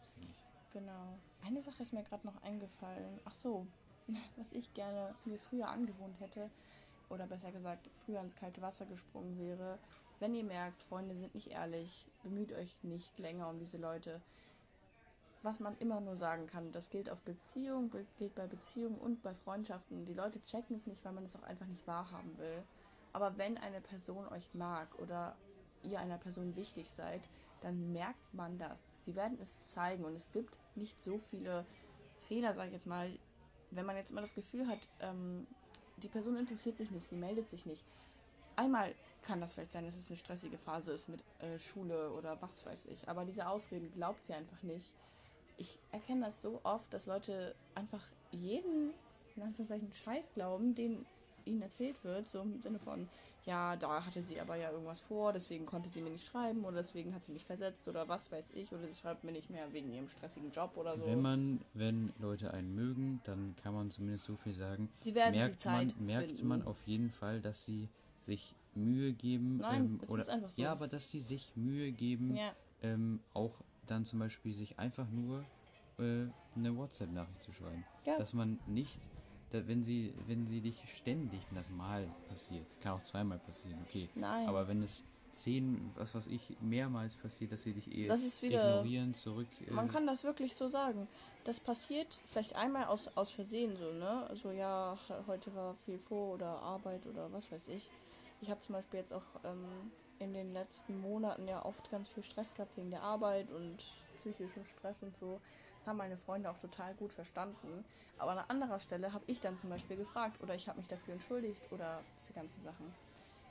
Genau. Eine Sache ist mir gerade noch eingefallen. Ach so, (laughs) was ich gerne mir früher angewohnt hätte, oder besser gesagt, früher ins kalte Wasser gesprungen wäre. Wenn ihr merkt, Freunde sind nicht ehrlich, bemüht euch nicht länger um diese Leute. Was man immer nur sagen kann, das gilt auf Beziehungen, gilt- bei Beziehungen und bei Freundschaften. Die Leute checken es nicht, weil man es auch einfach nicht wahrhaben will. Aber wenn eine Person euch mag oder ihr einer Person wichtig seid, dann merkt man das. Sie werden es zeigen und es gibt nicht so viele Fehler, sage ich jetzt mal. Wenn man jetzt immer das Gefühl hat, ähm, die Person interessiert sich nicht, sie meldet sich nicht. Einmal kann das vielleicht sein, dass es eine stressige Phase ist mit äh, Schule oder was weiß ich. Aber diese Ausreden glaubt sie einfach nicht. Ich erkenne das so oft, dass Leute einfach jeden, in Anführungszeichen, Scheiß glauben, den ihnen erzählt wird, so im Sinne von, ja, da hatte sie aber ja irgendwas vor, deswegen konnte sie mir nicht schreiben oder deswegen hat sie mich versetzt oder was weiß ich oder sie schreibt mir nicht mehr wegen ihrem stressigen Job oder so. Wenn man, wenn Leute einen mögen, dann kann man zumindest so viel sagen. sie werden die Merkt man, Zeit merkt finden. man auf jeden Fall, dass sie sich Mühe geben. Nein, ähm, oder so. ja, aber dass sie sich Mühe geben, Ja, ähm, auch dann zum Beispiel sich einfach nur äh, eine WhatsApp-Nachricht zu schreiben. ja. Dass man nicht, da, wenn sie, wenn sie dich ständig, wenn das mal passiert, kann auch zweimal passieren, okay. nein. Aber wenn es zehn, was weiß ich, mehrmals passiert, dass sie dich eh wieder- ignorieren, zurück. äh, Man kann das wirklich so sagen. Das passiert vielleicht einmal aus, aus Versehen so, ne? Also ja, heute war viel vor oder Arbeit oder was weiß ich. Ich habe zum Beispiel jetzt auch ähm, in den letzten Monaten ja oft ganz viel Stress gehabt wegen der Arbeit und psychischem Stress und so. Das haben meine Freunde auch total gut verstanden. Aber an anderer Stelle habe ich dann zum Beispiel gefragt oder ich habe mich dafür entschuldigt oder diese ganzen Sachen.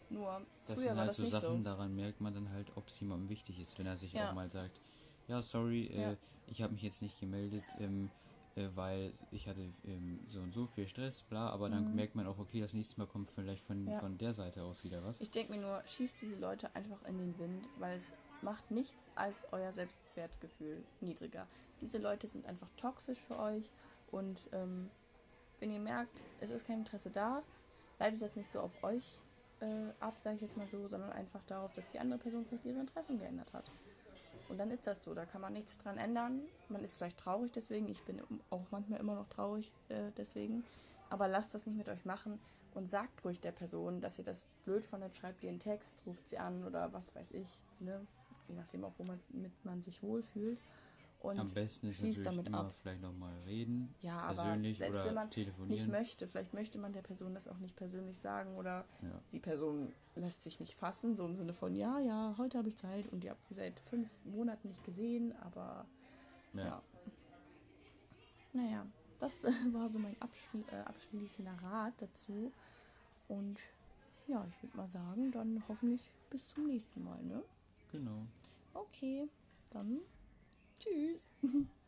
Nur Das früher sind war halt das so nicht Sachen, so. daran merkt man dann halt, ob es jemandem wichtig ist, wenn er sich Ja. auch mal sagt, ja, sorry, äh, Ja. ich habe mich jetzt nicht gemeldet, ähm, äh, weil ich hatte ähm, so und so viel Stress, bla, aber dann Mhm. merkt man auch, okay, das nächste Mal kommt vielleicht von, Ja. von der Seite aus wieder was. Ich denke mir nur, schießt diese Leute einfach in den Wind, weil es macht nichts als euer Selbstwertgefühl niedriger. Diese Leute sind einfach toxisch für euch und ähm, wenn ihr merkt, es ist kein Interesse da, leitet das nicht so auf euch äh, ab, sage ich jetzt mal so, sondern einfach darauf, dass die andere Person vielleicht ihre Interessen geändert hat. Und dann ist das so, da kann man nichts dran ändern. Man ist vielleicht traurig deswegen, ich bin auch manchmal immer noch traurig äh, deswegen. Aber lasst das nicht mit euch machen und sagt ruhig der Person, dass ihr das blöd findet, schreibt ihr einen Text, ruft sie an oder was weiß ich, ne? je nachdem auch, womit man sich wohlfühlt. Und Am besten ist schließt natürlich damit immer ab. vielleicht nochmal reden, ja, aber persönlich selbst oder wenn man nicht telefonieren. möchte, vielleicht möchte man der Person das auch nicht persönlich sagen oder Ja. die Person lässt sich nicht fassen, so im Sinne von, ja, ja, heute habe ich Zeit und ihr habt sie seit fünf Monaten nicht gesehen, aber Ja. ja. Naja, das (laughs) war so mein abschli äh, abschließender Rat dazu. Und ja, ich würde mal sagen, dann hoffentlich bis zum nächsten Mal, ne? Genau. Okay, dann tschüss. (laughs)